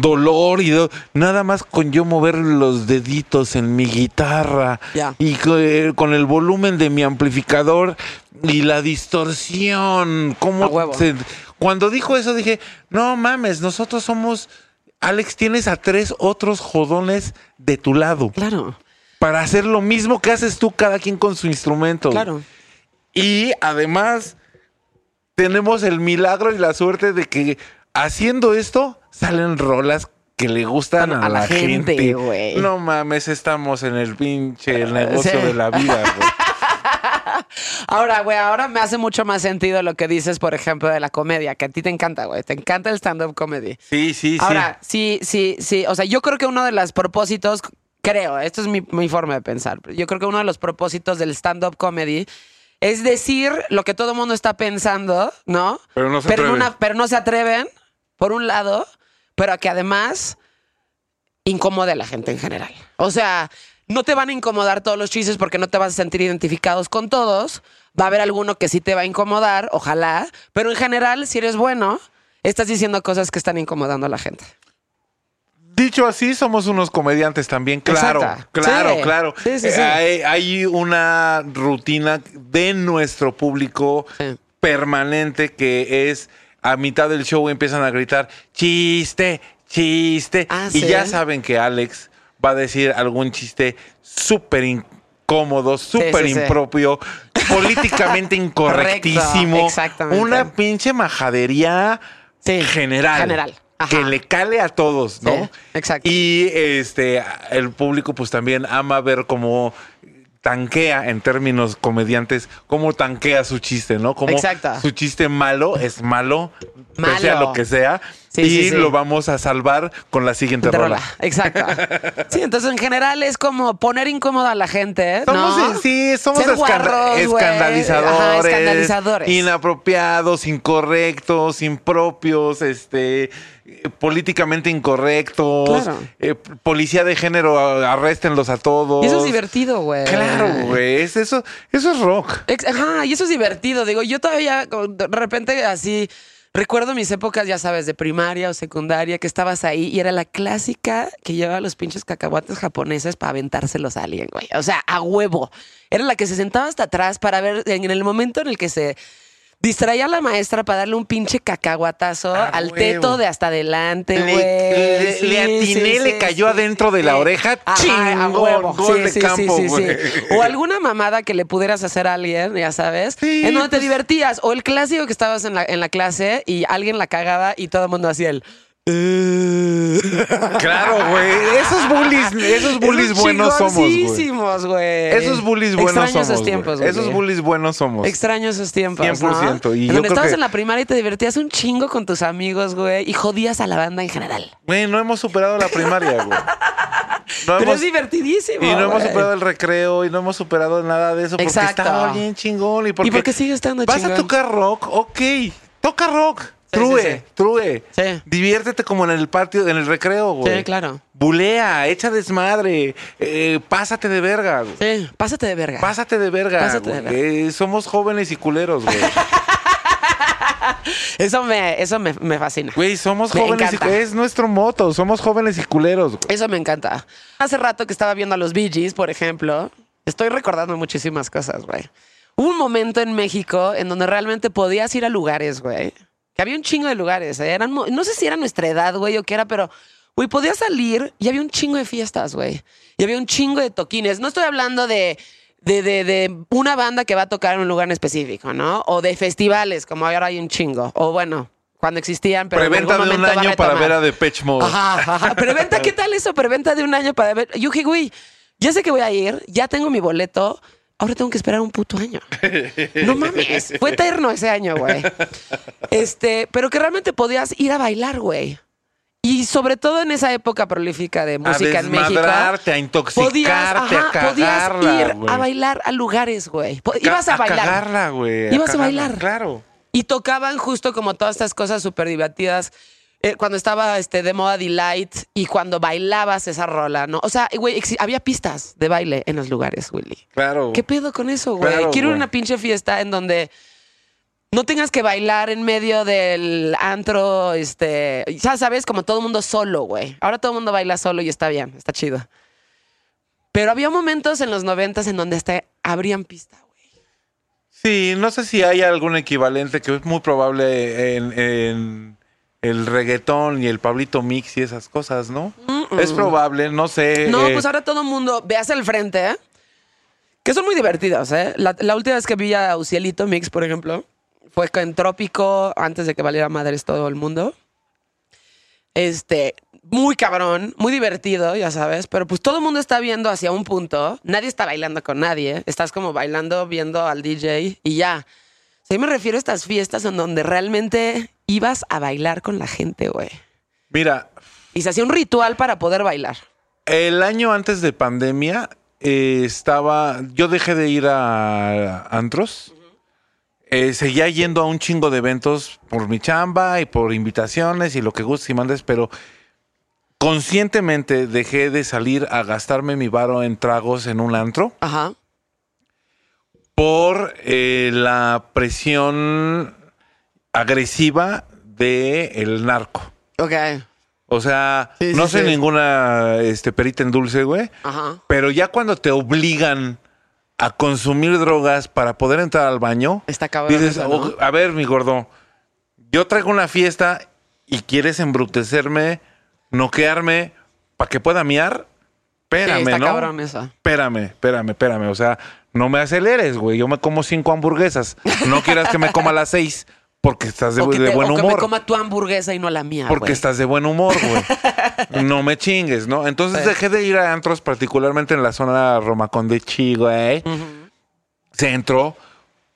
dolor y de- nada más con yo mover los deditos en mi guitarra y eh, con el volumen de mi amplificador y la distorsión. A ¿Cómo huevo. se- cuando dijo eso dije, no mames, nosotros somos Alex, tienes a tres otros jodones de tu lado Claro, para hacer lo mismo que haces tú, cada quien con su instrumento. claro. Y además, tenemos el milagro y la suerte de que haciendo esto salen rolas que le gustan a, la, gente. güey. No mames, estamos en el pinche negocio Sí. de la vida, güey. Ahora, güey, ahora me hace mucho más sentido lo que dices, por ejemplo, de la comedia, que a ti te encanta, güey. Te encanta el stand-up comedy. Sí, sí, sí. Ahora, sí, sí, sí. O sea, yo creo que uno de los propósitos, creo, esto es mi, mi forma de pensar. Yo creo que uno de los propósitos del stand-up comedy es decir lo que todo el mundo está pensando, ¿no? Pero no se pero, atreven. una- pero no se atreven, por un lado, pero que además incomode a la gente en general. O sea, no te van a incomodar todos los chistes porque no te vas a sentir identificados con todos. Va a haber alguno que sí te va a incomodar, ojalá, pero en general, si eres bueno, estás diciendo cosas que están incomodando a la gente. Dicho así, somos unos comediantes también, claro, Exacto. claro, Sí. claro. Sí, sí, sí. Hay, hay una rutina de nuestro público permanente que es a mitad del show empiezan a gritar chiste, chiste. Ah, y ya saben que Alex va a decir algún chiste súper incómodo, súper impropio, políticamente incorrectísimo. Correcto, exactamente. Una pinche majadería general. general. Ajá. Que le cale a todos, ¿no? Sí, exacto. Y este el público pues también ama ver cómo tanquea en términos comediantes, cómo tanquea su chiste, ¿no? Como Exacto. su chiste malo es malo, pese a Malo. lo que sea, Sí, y sí, sí. lo vamos a salvar con la siguiente Te rola. rola. Exacto. Sí, entonces en general es como poner incómoda a la gente, ¿no? Somos, sí, somos escanda- guarros, escandalizadores, Ajá, escandalizadores. inapropiados, incorrectos, impropios, este, eh, políticamente incorrectos, Claro. eh, policía de género, arréstenlos a todos. Y eso es divertido, güey. Claro, güey, es eso, eso es rock. Ex- Ajá, y eso es divertido. Digo, yo todavía de repente así recuerdo mis épocas, ya sabes, de primaria o secundaria, que estabas ahí y era la clásica que llevaba los pinches cacahuates japoneses para aventárselos a alguien, güey. O sea, a huevo. Era la que se sentaba hasta atrás para ver en el momento en el que se distraía a la maestra para darle un pinche cacahuatazo A al huevo. teto de hasta adelante, Le- güey. le- Sí, le atiné, sí, le cayó sí. adentro de la oreja, Ajá, a huevo. gol de sí, campo, sí, sí, güey. sí. O alguna mamada que le pudieras hacer a alguien, ya sabes, Sí, en donde te pues- divertías. O el clásico que estabas en la, en la clase y alguien la cagaba y todo el mundo hacía el... "Eh". Claro, güey. Esos bullies, esos bullies Esos buenos somos, güey. Esos bullies buenos Extraño somos. esos tiempos, güey. Esos bullies buenos somos. Extraño esos tiempos, 100%, ¿no? y en yo donde estabas que- en la primaria y te divertías un chingo con tus amigos, güey, y jodías a la banda en general. Güey, no hemos superado la primaria, güey. No Pero hemos- es divertidísimo. Y no hemos superado el recreo y no hemos superado nada de eso porque Exacto. estaba bien chingón. ¿Y porque ¿Y por qué sigue estando Vas chingón? a tocar rock, ok. Toca rock. True, sí, sí. true. Sí. Diviértete como en el patio, en el recreo, güey. Sí, claro. Bulea, echa desmadre. eh, pásate de verga, güey. Sí, pásate de verga. Pásate de verga. Pásate de güey. Eh, somos jóvenes y culeros, güey. Eso me, eso me, me fascina. Güey, somos Me jóvenes y encanta. es nuestro moto. Somos jóvenes y culeros, güey. Eso me encanta. Hace rato que estaba viendo a los Bee Gees, por ejemplo, estoy recordando muchísimas cosas, güey. Hubo un momento en México en donde realmente podías ir a lugares, güey. Que había un chingo de lugares. ¿eh? Eran, no sé si era nuestra edad, güey, o qué era, pero, güey, podías salir y había un chingo de fiestas, güey. Y había un chingo de toquines. No estoy hablando de, de, de, de una banda que va a tocar en un lugar en específico, ¿no? O de festivales, como ahora hay un chingo. O bueno, cuando existían, pero en Preventa de un año para ver a Depeche Mode. Ajá, ajá. Preventa, ¿qué tal eso? Preventa de un año para ver. Yo dije, güey, ya sé que voy a ir, ya tengo mi boleto. Ahora tengo que esperar un puto año. No mames. Fue eterno ese año, güey. Este, pero que realmente podías ir a bailar, güey. Y sobre todo en esa época prolífica de música a en México. desmadrarte, a Podías, intoxicarte, ajá, a podías cagarla, ir güey. a bailar a lugares, güey. Ibas a, bailar. cagarla, güey. Ibas a cagarla, bailar. Claro. Y tocaban justo como todas estas cosas súper divertidas. Eh, cuando estaba este, de moda Delight y cuando bailabas esa rola, ¿no? O sea, güey, había pistas de baile en los lugares, Willy. Claro. ¿Qué pedo con eso, güey? Claro, Quiero güey. una pinche fiesta en donde no tengas que bailar en medio del antro, este, ya sabes, como todo el mundo solo, güey. Ahora todo el mundo baila solo y está bien, está chido. Pero había momentos en los noventas en donde hasta abrían pista, güey. Sí, no sé si hay algún equivalente que es muy probable en, en el reggaetón y el Pablito Mix y esas cosas, ¿no? Es probable, no sé. No, eh, pues ahora todo el mundo ve hacia el frente, ¿eh? Que son muy divertidos, ¿eh? La, la última vez que vi a Ucielito Mix, por ejemplo, fue en Trópico, antes de que valiera madres todo el mundo. Este, muy cabrón, muy divertido, ya sabes, pero pues todo el mundo está viendo hacia un punto, nadie está bailando con nadie, estás como bailando, viendo al DJ y ya. O sea, yo me refiero a estas fiestas en donde realmente ibas a bailar con la gente, güey. Mira, Y se hacía un ritual para poder bailar. el año antes de pandemia eh, estaba. Yo dejé de ir a antros. Eh, seguía yendo a un chingo de eventos por mi chamba y por invitaciones y lo que gustes y mandes, pero conscientemente dejé de salir a gastarme mi varo en tragos en un antro. Ajá. Por eh, la presión agresiva del el narco. Ok. O sea, Sí, sí, no sé sí. ninguna este, perita en dulce, güey. Ajá. Pero ya cuando te obligan a consumir drogas para poder entrar al baño, Está cabrón dices, eso, ¿no? "Oh, a ver, mi gordo, yo traigo una fiesta y quieres embrutecerme, noquearme para que pueda miar. Espérame, Sí, está ¿no? cabrón eso. Espérame, espérame, espérame. O sea, no me aceleres, güey. Yo me como cinco hamburguesas. No quieras que me coma las seis porque estás de, o que, de te- buen o que me humor. coma tu hamburguesa y no la mía, porque güey. estás de buen humor, güey. no me chingues, ¿no? Entonces Sí. dejé de ir a antros, particularmente en la zona Romacón de Chi, güey. Centro,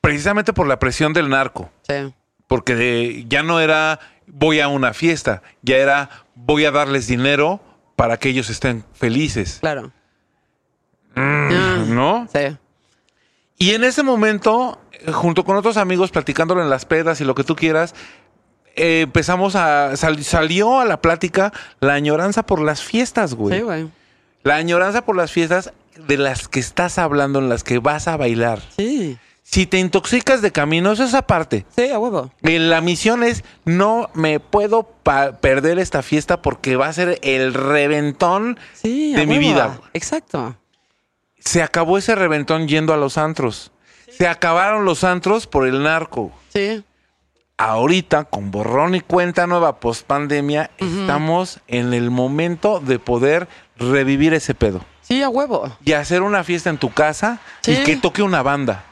precisamente por la presión del narco. Sí. Porque de- ya no era voy a una fiesta, ya era voy a darles dinero para que ellos estén felices. Claro. Ah, ¿No? Sí. Y en ese momento, eh, junto con otros amigos, platicándolo en las pedas y lo que tú quieras, eh, empezamos a. sal- salió a la plática la añoranza por las fiestas, güey. Sí, güey. La añoranza por las fiestas de las que estás hablando, en las que vas a bailar. Sí. Si te intoxicas de camino, eso es aparte. Sí, a huevo. Eh, La misión es, no me puedo perder esta fiesta porque va a ser el reventón Sí, de mi huevo. vida. Exacto. Se acabó ese reventón yendo a los antros. Se acabaron los antros por el narco. Sí. Ahorita, con borrón y cuenta nueva post pandemia, estamos en el momento de poder revivir ese pedo. Sí, a huevo. Y hacer una fiesta en tu casa Sí. y que toque una banda.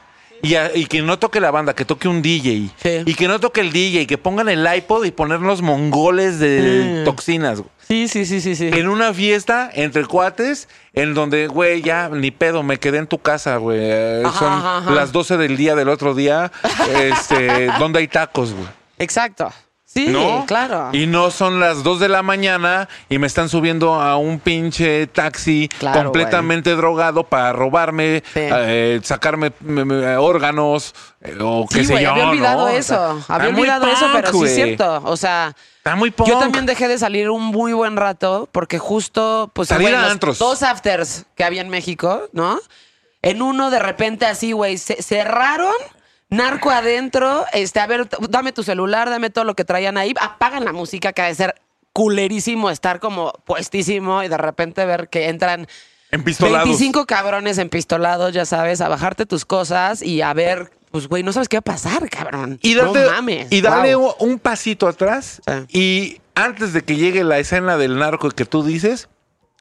Y, a- y que no toque la banda, que toque un DJ. Sí. Y que no toque el DJ, que pongan el iPod y ponernos mongoles de Mm. toxinas. Sí, sí, sí, sí, sí. En una fiesta entre cuates, en donde, güey, ya ni pedo, me quedé en tu casa, güey. Eh, Ajá, Son ajá, ajá. las 12 del día del otro día, este, donde hay tacos, güey. Exacto. Sí, ¿no? claro. Y no son las 2 de la mañana y me están subiendo a un pinche taxi Claro, completamente drogado para robarme, eh, sacarme órganos eh, o qué Sí, sé güey, yo. había olvidado ¿no? O sea, eso. había olvidado eso, pero sí es cierto. O sea, Está muy punk. yo también dejé de salir un muy buen rato porque justo, pues, Salir a antros. dos afters que había en México, ¿no? En uno de repente así, güey, se cerraron. Narco adentro, este, a ver, dame tu celular, dame todo lo que traían ahí, apagan la música que ha de ser culerísimo estar como puestísimo y de repente ver que entran Empistolados. 25 cabrones empistolados, ya sabes, a bajarte tus cosas y a ver, pues güey, no sabes qué va a pasar, cabrón. Y, darte- no mames. y darle Wow. un, un pasito atrás Sí. y antes de que llegue la escena del narco que tú dices,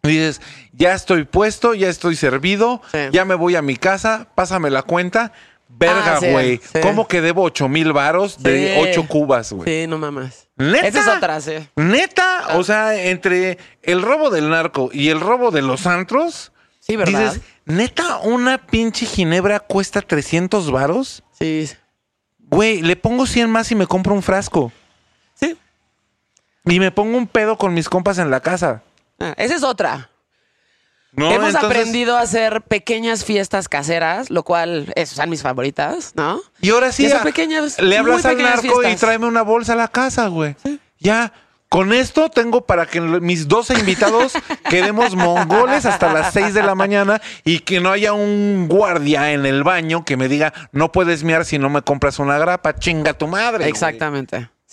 dices, ya estoy puesto, ya estoy servido, Sí. ya me voy a mi casa, pásame la cuenta. Verga, Ah, sí, güey. sí. ¿Cómo que debo 8 mil varos de Sí. 8 cubas, güey? Sí, no mames. ¿Neta? Esa es otra, sí. Neta, o sea, entre el robo del narco y el robo de los antros, Sí, ¿verdad? dices, neta, una pinche ginebra cuesta 300 varos. Sí. Güey, le pongo 100 más y me compro un frasco. Sí. Y me pongo un pedo con mis compas en la casa. Ah, esa es otra. ¿No? Hemos Entonces- aprendido a hacer pequeñas fiestas caseras, lo cual es, son mis favoritas, ¿no? Y ahora sí, Y esas a- pequeñas- le hablas al narco y tráeme una bolsa a la casa, güey. Ya. Con esto tengo para que mis 12 invitados quedemos mongoles hasta las 6 de la mañana y que no haya un guardia en el baño que me diga, no puedes miar si no me compras una grapa, chinga tu madre. güey".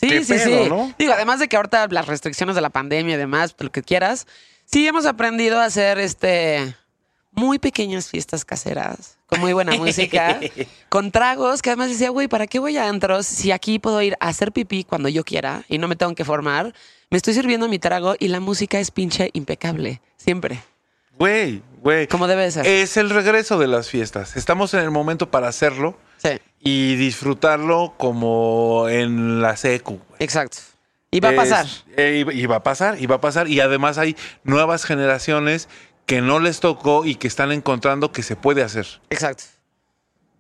Sí, sí, pedo, sí. ¿no? Digo, además de que ahorita las restricciones de la pandemia y demás, lo que quieras, sí hemos aprendido a hacer este muy pequeñas fiestas caseras, con muy buena música, con tragos, que además decía, güey, ¿para qué voy a antros si aquí puedo ir a hacer pipí cuando yo quiera y no me tengo que formar? Me estoy sirviendo mi trago y la música es pinche impecable, siempre, Güey, güey. como debe de ser. Es el regreso de las fiestas. Estamos en el momento para hacerlo y disfrutarlo como en la secu. güey. exacto. Y va a pasar. eh, y, va a pasar, y va a pasar. Y además hay nuevas generaciones que no les tocó y que están encontrando que se puede hacer. Exacto.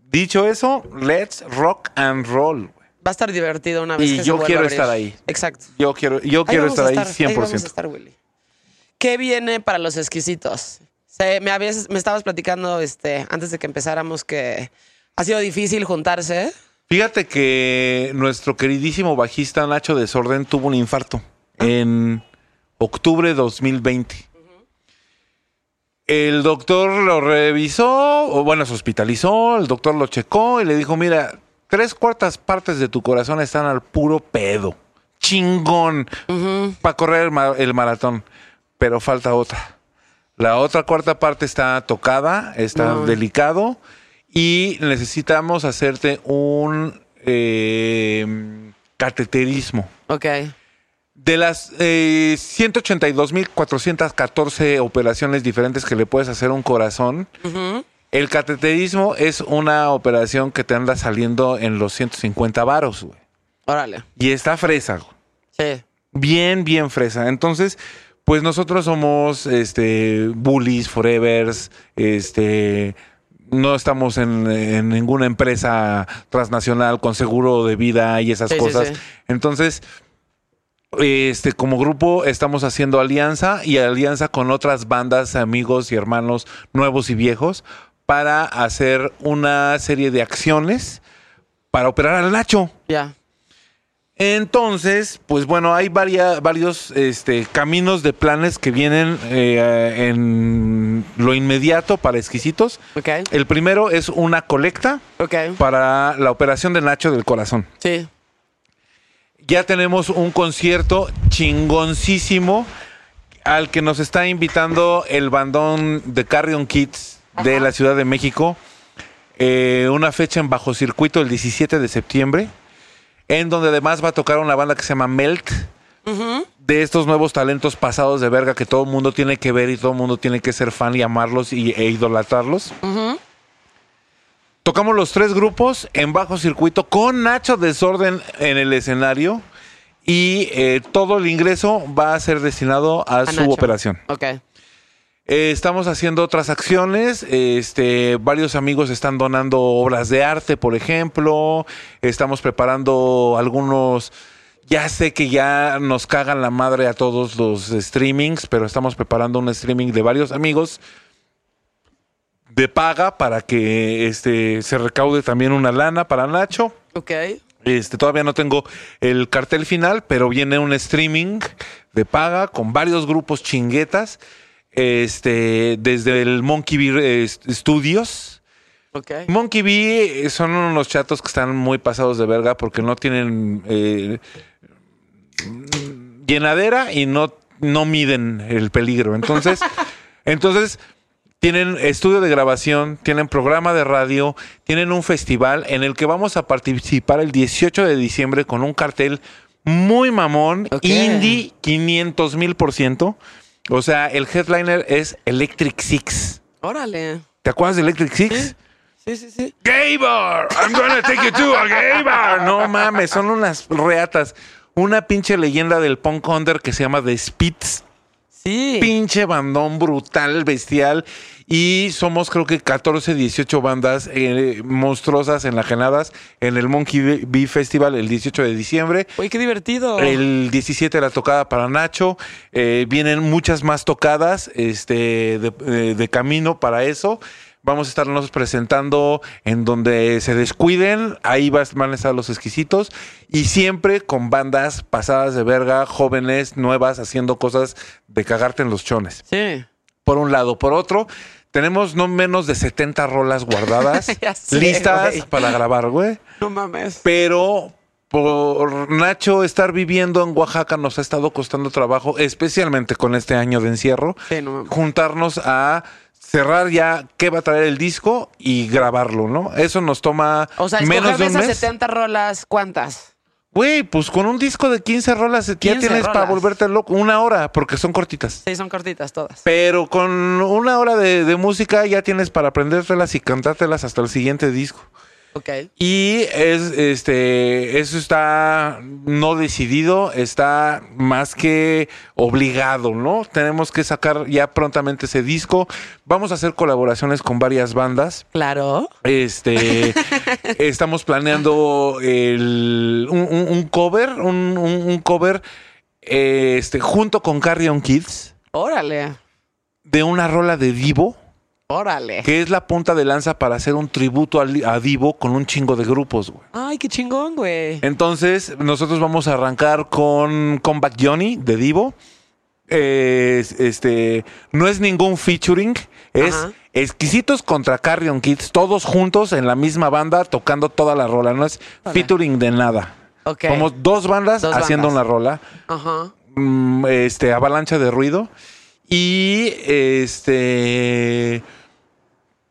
Dicho eso, let's rock and roll. güey. Va a estar divertido una vez Y que yo quiero a estar ahí. Exacto. Yo quiero, yo Ahí quiero estar ahí Ahí vamos a 100%. estar, Willy. ¿Qué viene para los exquisitos? Se- me, habías, me estabas platicando este, antes de que empezáramos que ha sido difícil juntarse. Fíjate que nuestro queridísimo bajista Nacho Desorden tuvo un infarto en octubre de 2020. El doctor lo revisó, o bueno, se hospitalizó, el doctor lo checó y le dijo, mira, tres cuartas partes de tu corazón están al puro pedo. Chingón. Para correr el, ma- el maratón. Pero falta otra. La otra cuarta parte está tocada, está No. delicado y necesitamos hacerte un eh, cateterismo. Ok. De las eh, 182.414 operaciones diferentes que le puedes hacer a un corazón, el cateterismo es una operación que te anda saliendo en los 150 varos, güey. Órale. Y está fresa, güey. Sí. Bien, bien fresa. Entonces, pues nosotros somos este bullies, forevers, este no estamos en, en ninguna empresa transnacional con seguro de vida y esas Sí, cosas. sí. Entonces, este, como grupo estamos haciendo alianza y alianza con otras bandas, amigos y hermanos nuevos y viejos para hacer una serie de acciones para operar al Nacho. Ya. Entonces, pues bueno, hay varia- varios este, caminos de planes que vienen eh, en lo inmediato para exquisitos. Ok. El primero es una colecta Ok. para la operación de Nacho del corazón. Sí. Ya tenemos un concierto chingoncísimo al que nos está invitando el bandón de Carrion Kids de la Ciudad de México. Eh, una fecha en bajo circuito el 17 de septiembre, en donde además va a tocar una banda que se llama Melt. De estos nuevos talentos pasados de verga que todo el mundo tiene que ver y todo el mundo tiene que ser fan y amarlos y, e idolatrarlos. Tocamos los tres grupos en bajo circuito con Nacho Desorden en el escenario y eh, todo el ingreso va a ser destinado a, A su Nacho. operación. Ok. Eh, estamos haciendo otras acciones. Este, varios amigos están donando obras de arte, por ejemplo. Estamos preparando algunos Ya sé que ya nos cagan la madre a todos los streamings, pero estamos preparando un streaming de varios amigos de paga para que este se recaude también una lana para Nacho. Ok. Este, todavía no tengo el cartel final, pero viene un streaming de paga con varios grupos chinguetas. Este, desde el Monkey Bee eh, Studios. Monkey Bee son unos chatos que están muy pasados de verga porque no tienen eh, llenadera y no, no miden el peligro. Entonces, entonces tienen estudio de grabación, tienen programa de radio, tienen un festival en el que vamos a participar el 18 de diciembre con un cartel muy mamón, indie 500 mil por ciento. O sea, el headliner es Electric Six. Órale. ¿Te acuerdas de Electric Six? Sí, sí, sí. Gay bar. I'm gonna take you to a gay bar. No mames, son unas reatas. Una pinche leyenda del punk under que se llama The Spits. Sí. Pinche bandón brutal, bestial. Y somos creo que 14, 18 bandas eh, monstruosas enajenadas en el Monkey Bee Festival el 18 de diciembre. Uy, qué divertido. El 17 la tocada para Nacho. Eh, vienen muchas más tocadas este, de, de camino para eso. Vamos a estarnos presentando en donde se descuiden. Ahí vas- van a estar los exquisitos. Y siempre con bandas pasadas de verga, jóvenes, nuevas, haciendo cosas de cagarte en los chones. Sí. Por un lado. Por otro, tenemos no menos de 70 rolas guardadas, sé, listas para grabar, güey. No mames. Pero por Nacho estar viviendo en Oaxaca nos ha estado costando trabajo, especialmente con este año de encierro, Sí, no mames. juntarnos a cerrar ya qué va a traer el disco y grabarlo, ¿no? Eso nos toma O sea, menos de de un esas mes. 70 rolas, ¿cuántas? Güey, pues con un disco de 15 rolas ya 15 tienes para volverte loco. Una hora, porque son cortitas. Sí, son cortitas todas. Pero con una hora de, de música ya tienes para aprendértelas y cantártelas hasta el siguiente disco. Ok. Y es este eso está no decidido, está más que obligado, ¿no? Tenemos que sacar ya prontamente ese disco. Vamos a hacer colaboraciones con varias bandas. Claro. Este estamos planeando el, un, un- un cover, un cover este junto con Carrion Kids Órale. de una rola de Divo. Órale. que es la punta de lanza para hacer un tributo a Divo con un chingo de grupos, güey. Ay, qué chingón, güey. Entonces, nosotros vamos a arrancar con Comeback Johnny de Divo. Es, este, no es ningún featuring, es Ajá. exquisitos contra Carrion Kids, todos juntos en la misma banda tocando toda la rola, no es featuring de nada. Ok. Somos dos bandas Dos haciendo bandas. una rola Ajá. mm, este, avalancha de ruido. Y este.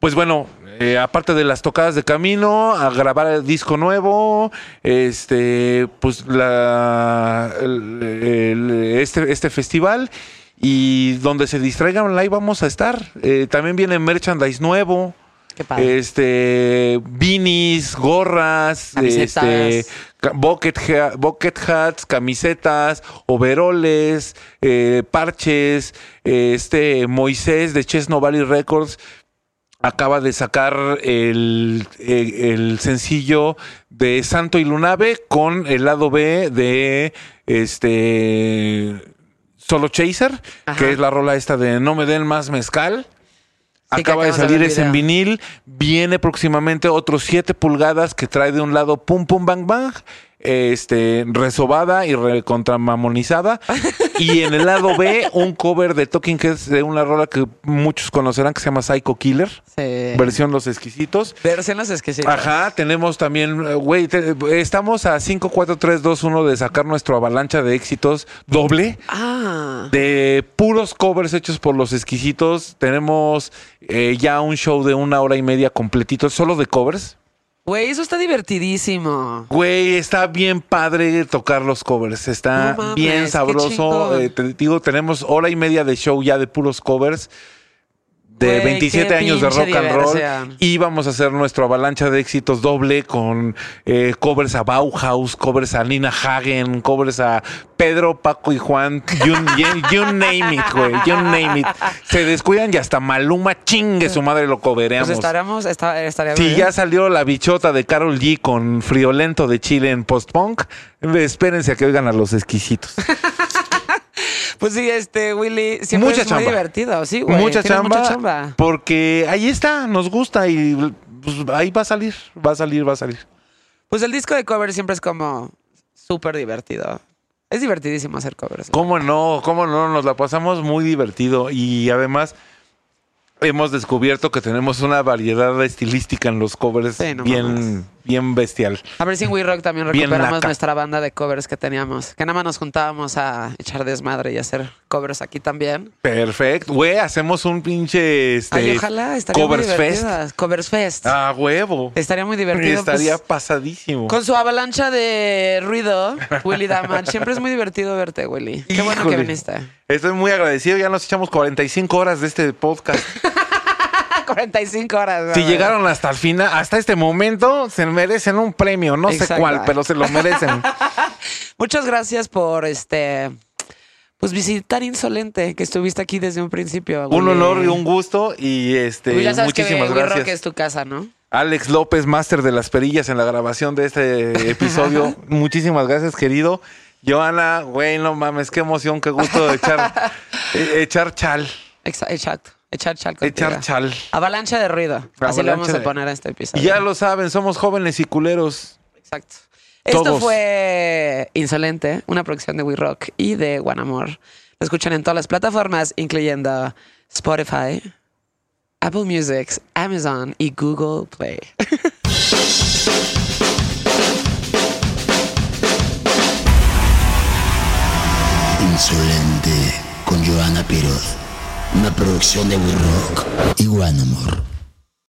Pues bueno, eh, aparte de las tocadas de camino, a grabar el disco nuevo, este, pues la, el- el- este, este festival y donde se distraigan, ahí vamos a estar. Eh, también viene merchandise nuevo, Qué padre. este, beanies, gorras, Camisetas. este, bucket, ha- bucket hats, camisetas, overoles, eh, parches. Este Moisés de Chesno Valley Records acaba de sacar el, eh, el sencillo de Santo y Lunave con el lado B de este Solo Chaser, Ajá. que es la rola esta de No me den más mezcal. Sí, Acaba de salir ese en vinil. Viene próximamente otros 7 pulgadas que trae de un lado Pum Pum Bang Bang, este, resobada y recontramamonizada. y en el lado B, un cover de Talking Heads de una rola que muchos conocerán que se llama Psycho Killer, Sí. versión Los Exquisitos. Versiones exquisitas. Ajá, tenemos también, eh, güey, te- estamos a 5, 4, 3, 2, 1 de sacar nuestro avalancha de éxitos doble Ah. de puros covers hechos por los exquisitos. Tenemos eh, ya un show de una hora y media completito, solo de covers. Güey, eso está divertidísimo. Güey, está bien padre tocar los covers. Está No mames, bien sabroso. Eh, te digo, tenemos hora y media de show ya de puros covers. De Güey, 27 qué años de rock and roll. diversión. Y vamos a hacer nuestro avalancha de éxitos doble con eh, covers a Bauhaus, covers a Nina Hagen, covers a Pedro, Paco y Juan. You, you- name it, güey. You name it. Se descuidan y hasta Maluma chingue su madre lo covereamos. Pues estaremos, está, estaría Si bien. ya salió la bichota de Carol G con Friolento de Chile en post-punk, espérense a que oigan a los exquisitos. Pues sí, este, Willy, siempre Mucha es muy divertido, sí, güey. mucha, chamba, mucha chamba. Porque ahí está, nos gusta y pues, ahí va a salir, va a salir, va a salir. Pues el disco de cover siempre es como súper divertido. Es divertidísimo hacer covers. ¿Cómo no? ¿Cómo no? Nos la pasamos muy divertido y además hemos descubierto que tenemos una variedad estilística en los covers Sí, no bien. Bien bestial. A ver si en We Rock también recuperamos nuestra banda de covers que teníamos. Que nada más nos juntábamos a echar desmadre y hacer covers aquí también. Perfecto. Güey, hacemos un pinche este, Ay, ojalá, estaría covers muy fest. Covers Fest. Ah, huevo. Estaría muy divertido. Estaría pues, pasadísimo. con su avalancha de ruido, Willy Damage. Siempre es muy divertido verte, Willy. Qué bueno que viniste. Estoy muy agradecido. Ya nos echamos 45 horas de este podcast. 45 horas. si llegaron hasta el final, hasta este momento, se merecen un premio. No sé cuál, pero se lo merecen. Muchas gracias por este. Pues visitar Insolente, que estuviste aquí desde un principio. un Willy. honor y un gusto. Y este, Pues ya sabes muchísimas que gracias. es tu casa, ¿no? Alex López, máster de las perillas en la grabación de este episodio. Muchísimas gracias, querido. Joana, güey, no mames, qué emoción, qué gusto de echar, echar chal. Exa- Exacto. Echar chal contigo. Echar chal. Avalancha de ruido. Así le vamos a poner a este Y episodio. ya lo saben, somos jóvenes y culeros. Exacto. Esto fue Insolente, una producción de We Rock y de One Amor. Lo escuchan en todas las plataformas, incluyendo Spotify, Apple Music, Amazon y Google Play. Insolente con Joana Piroz. Una producción de We Rock y One Amor.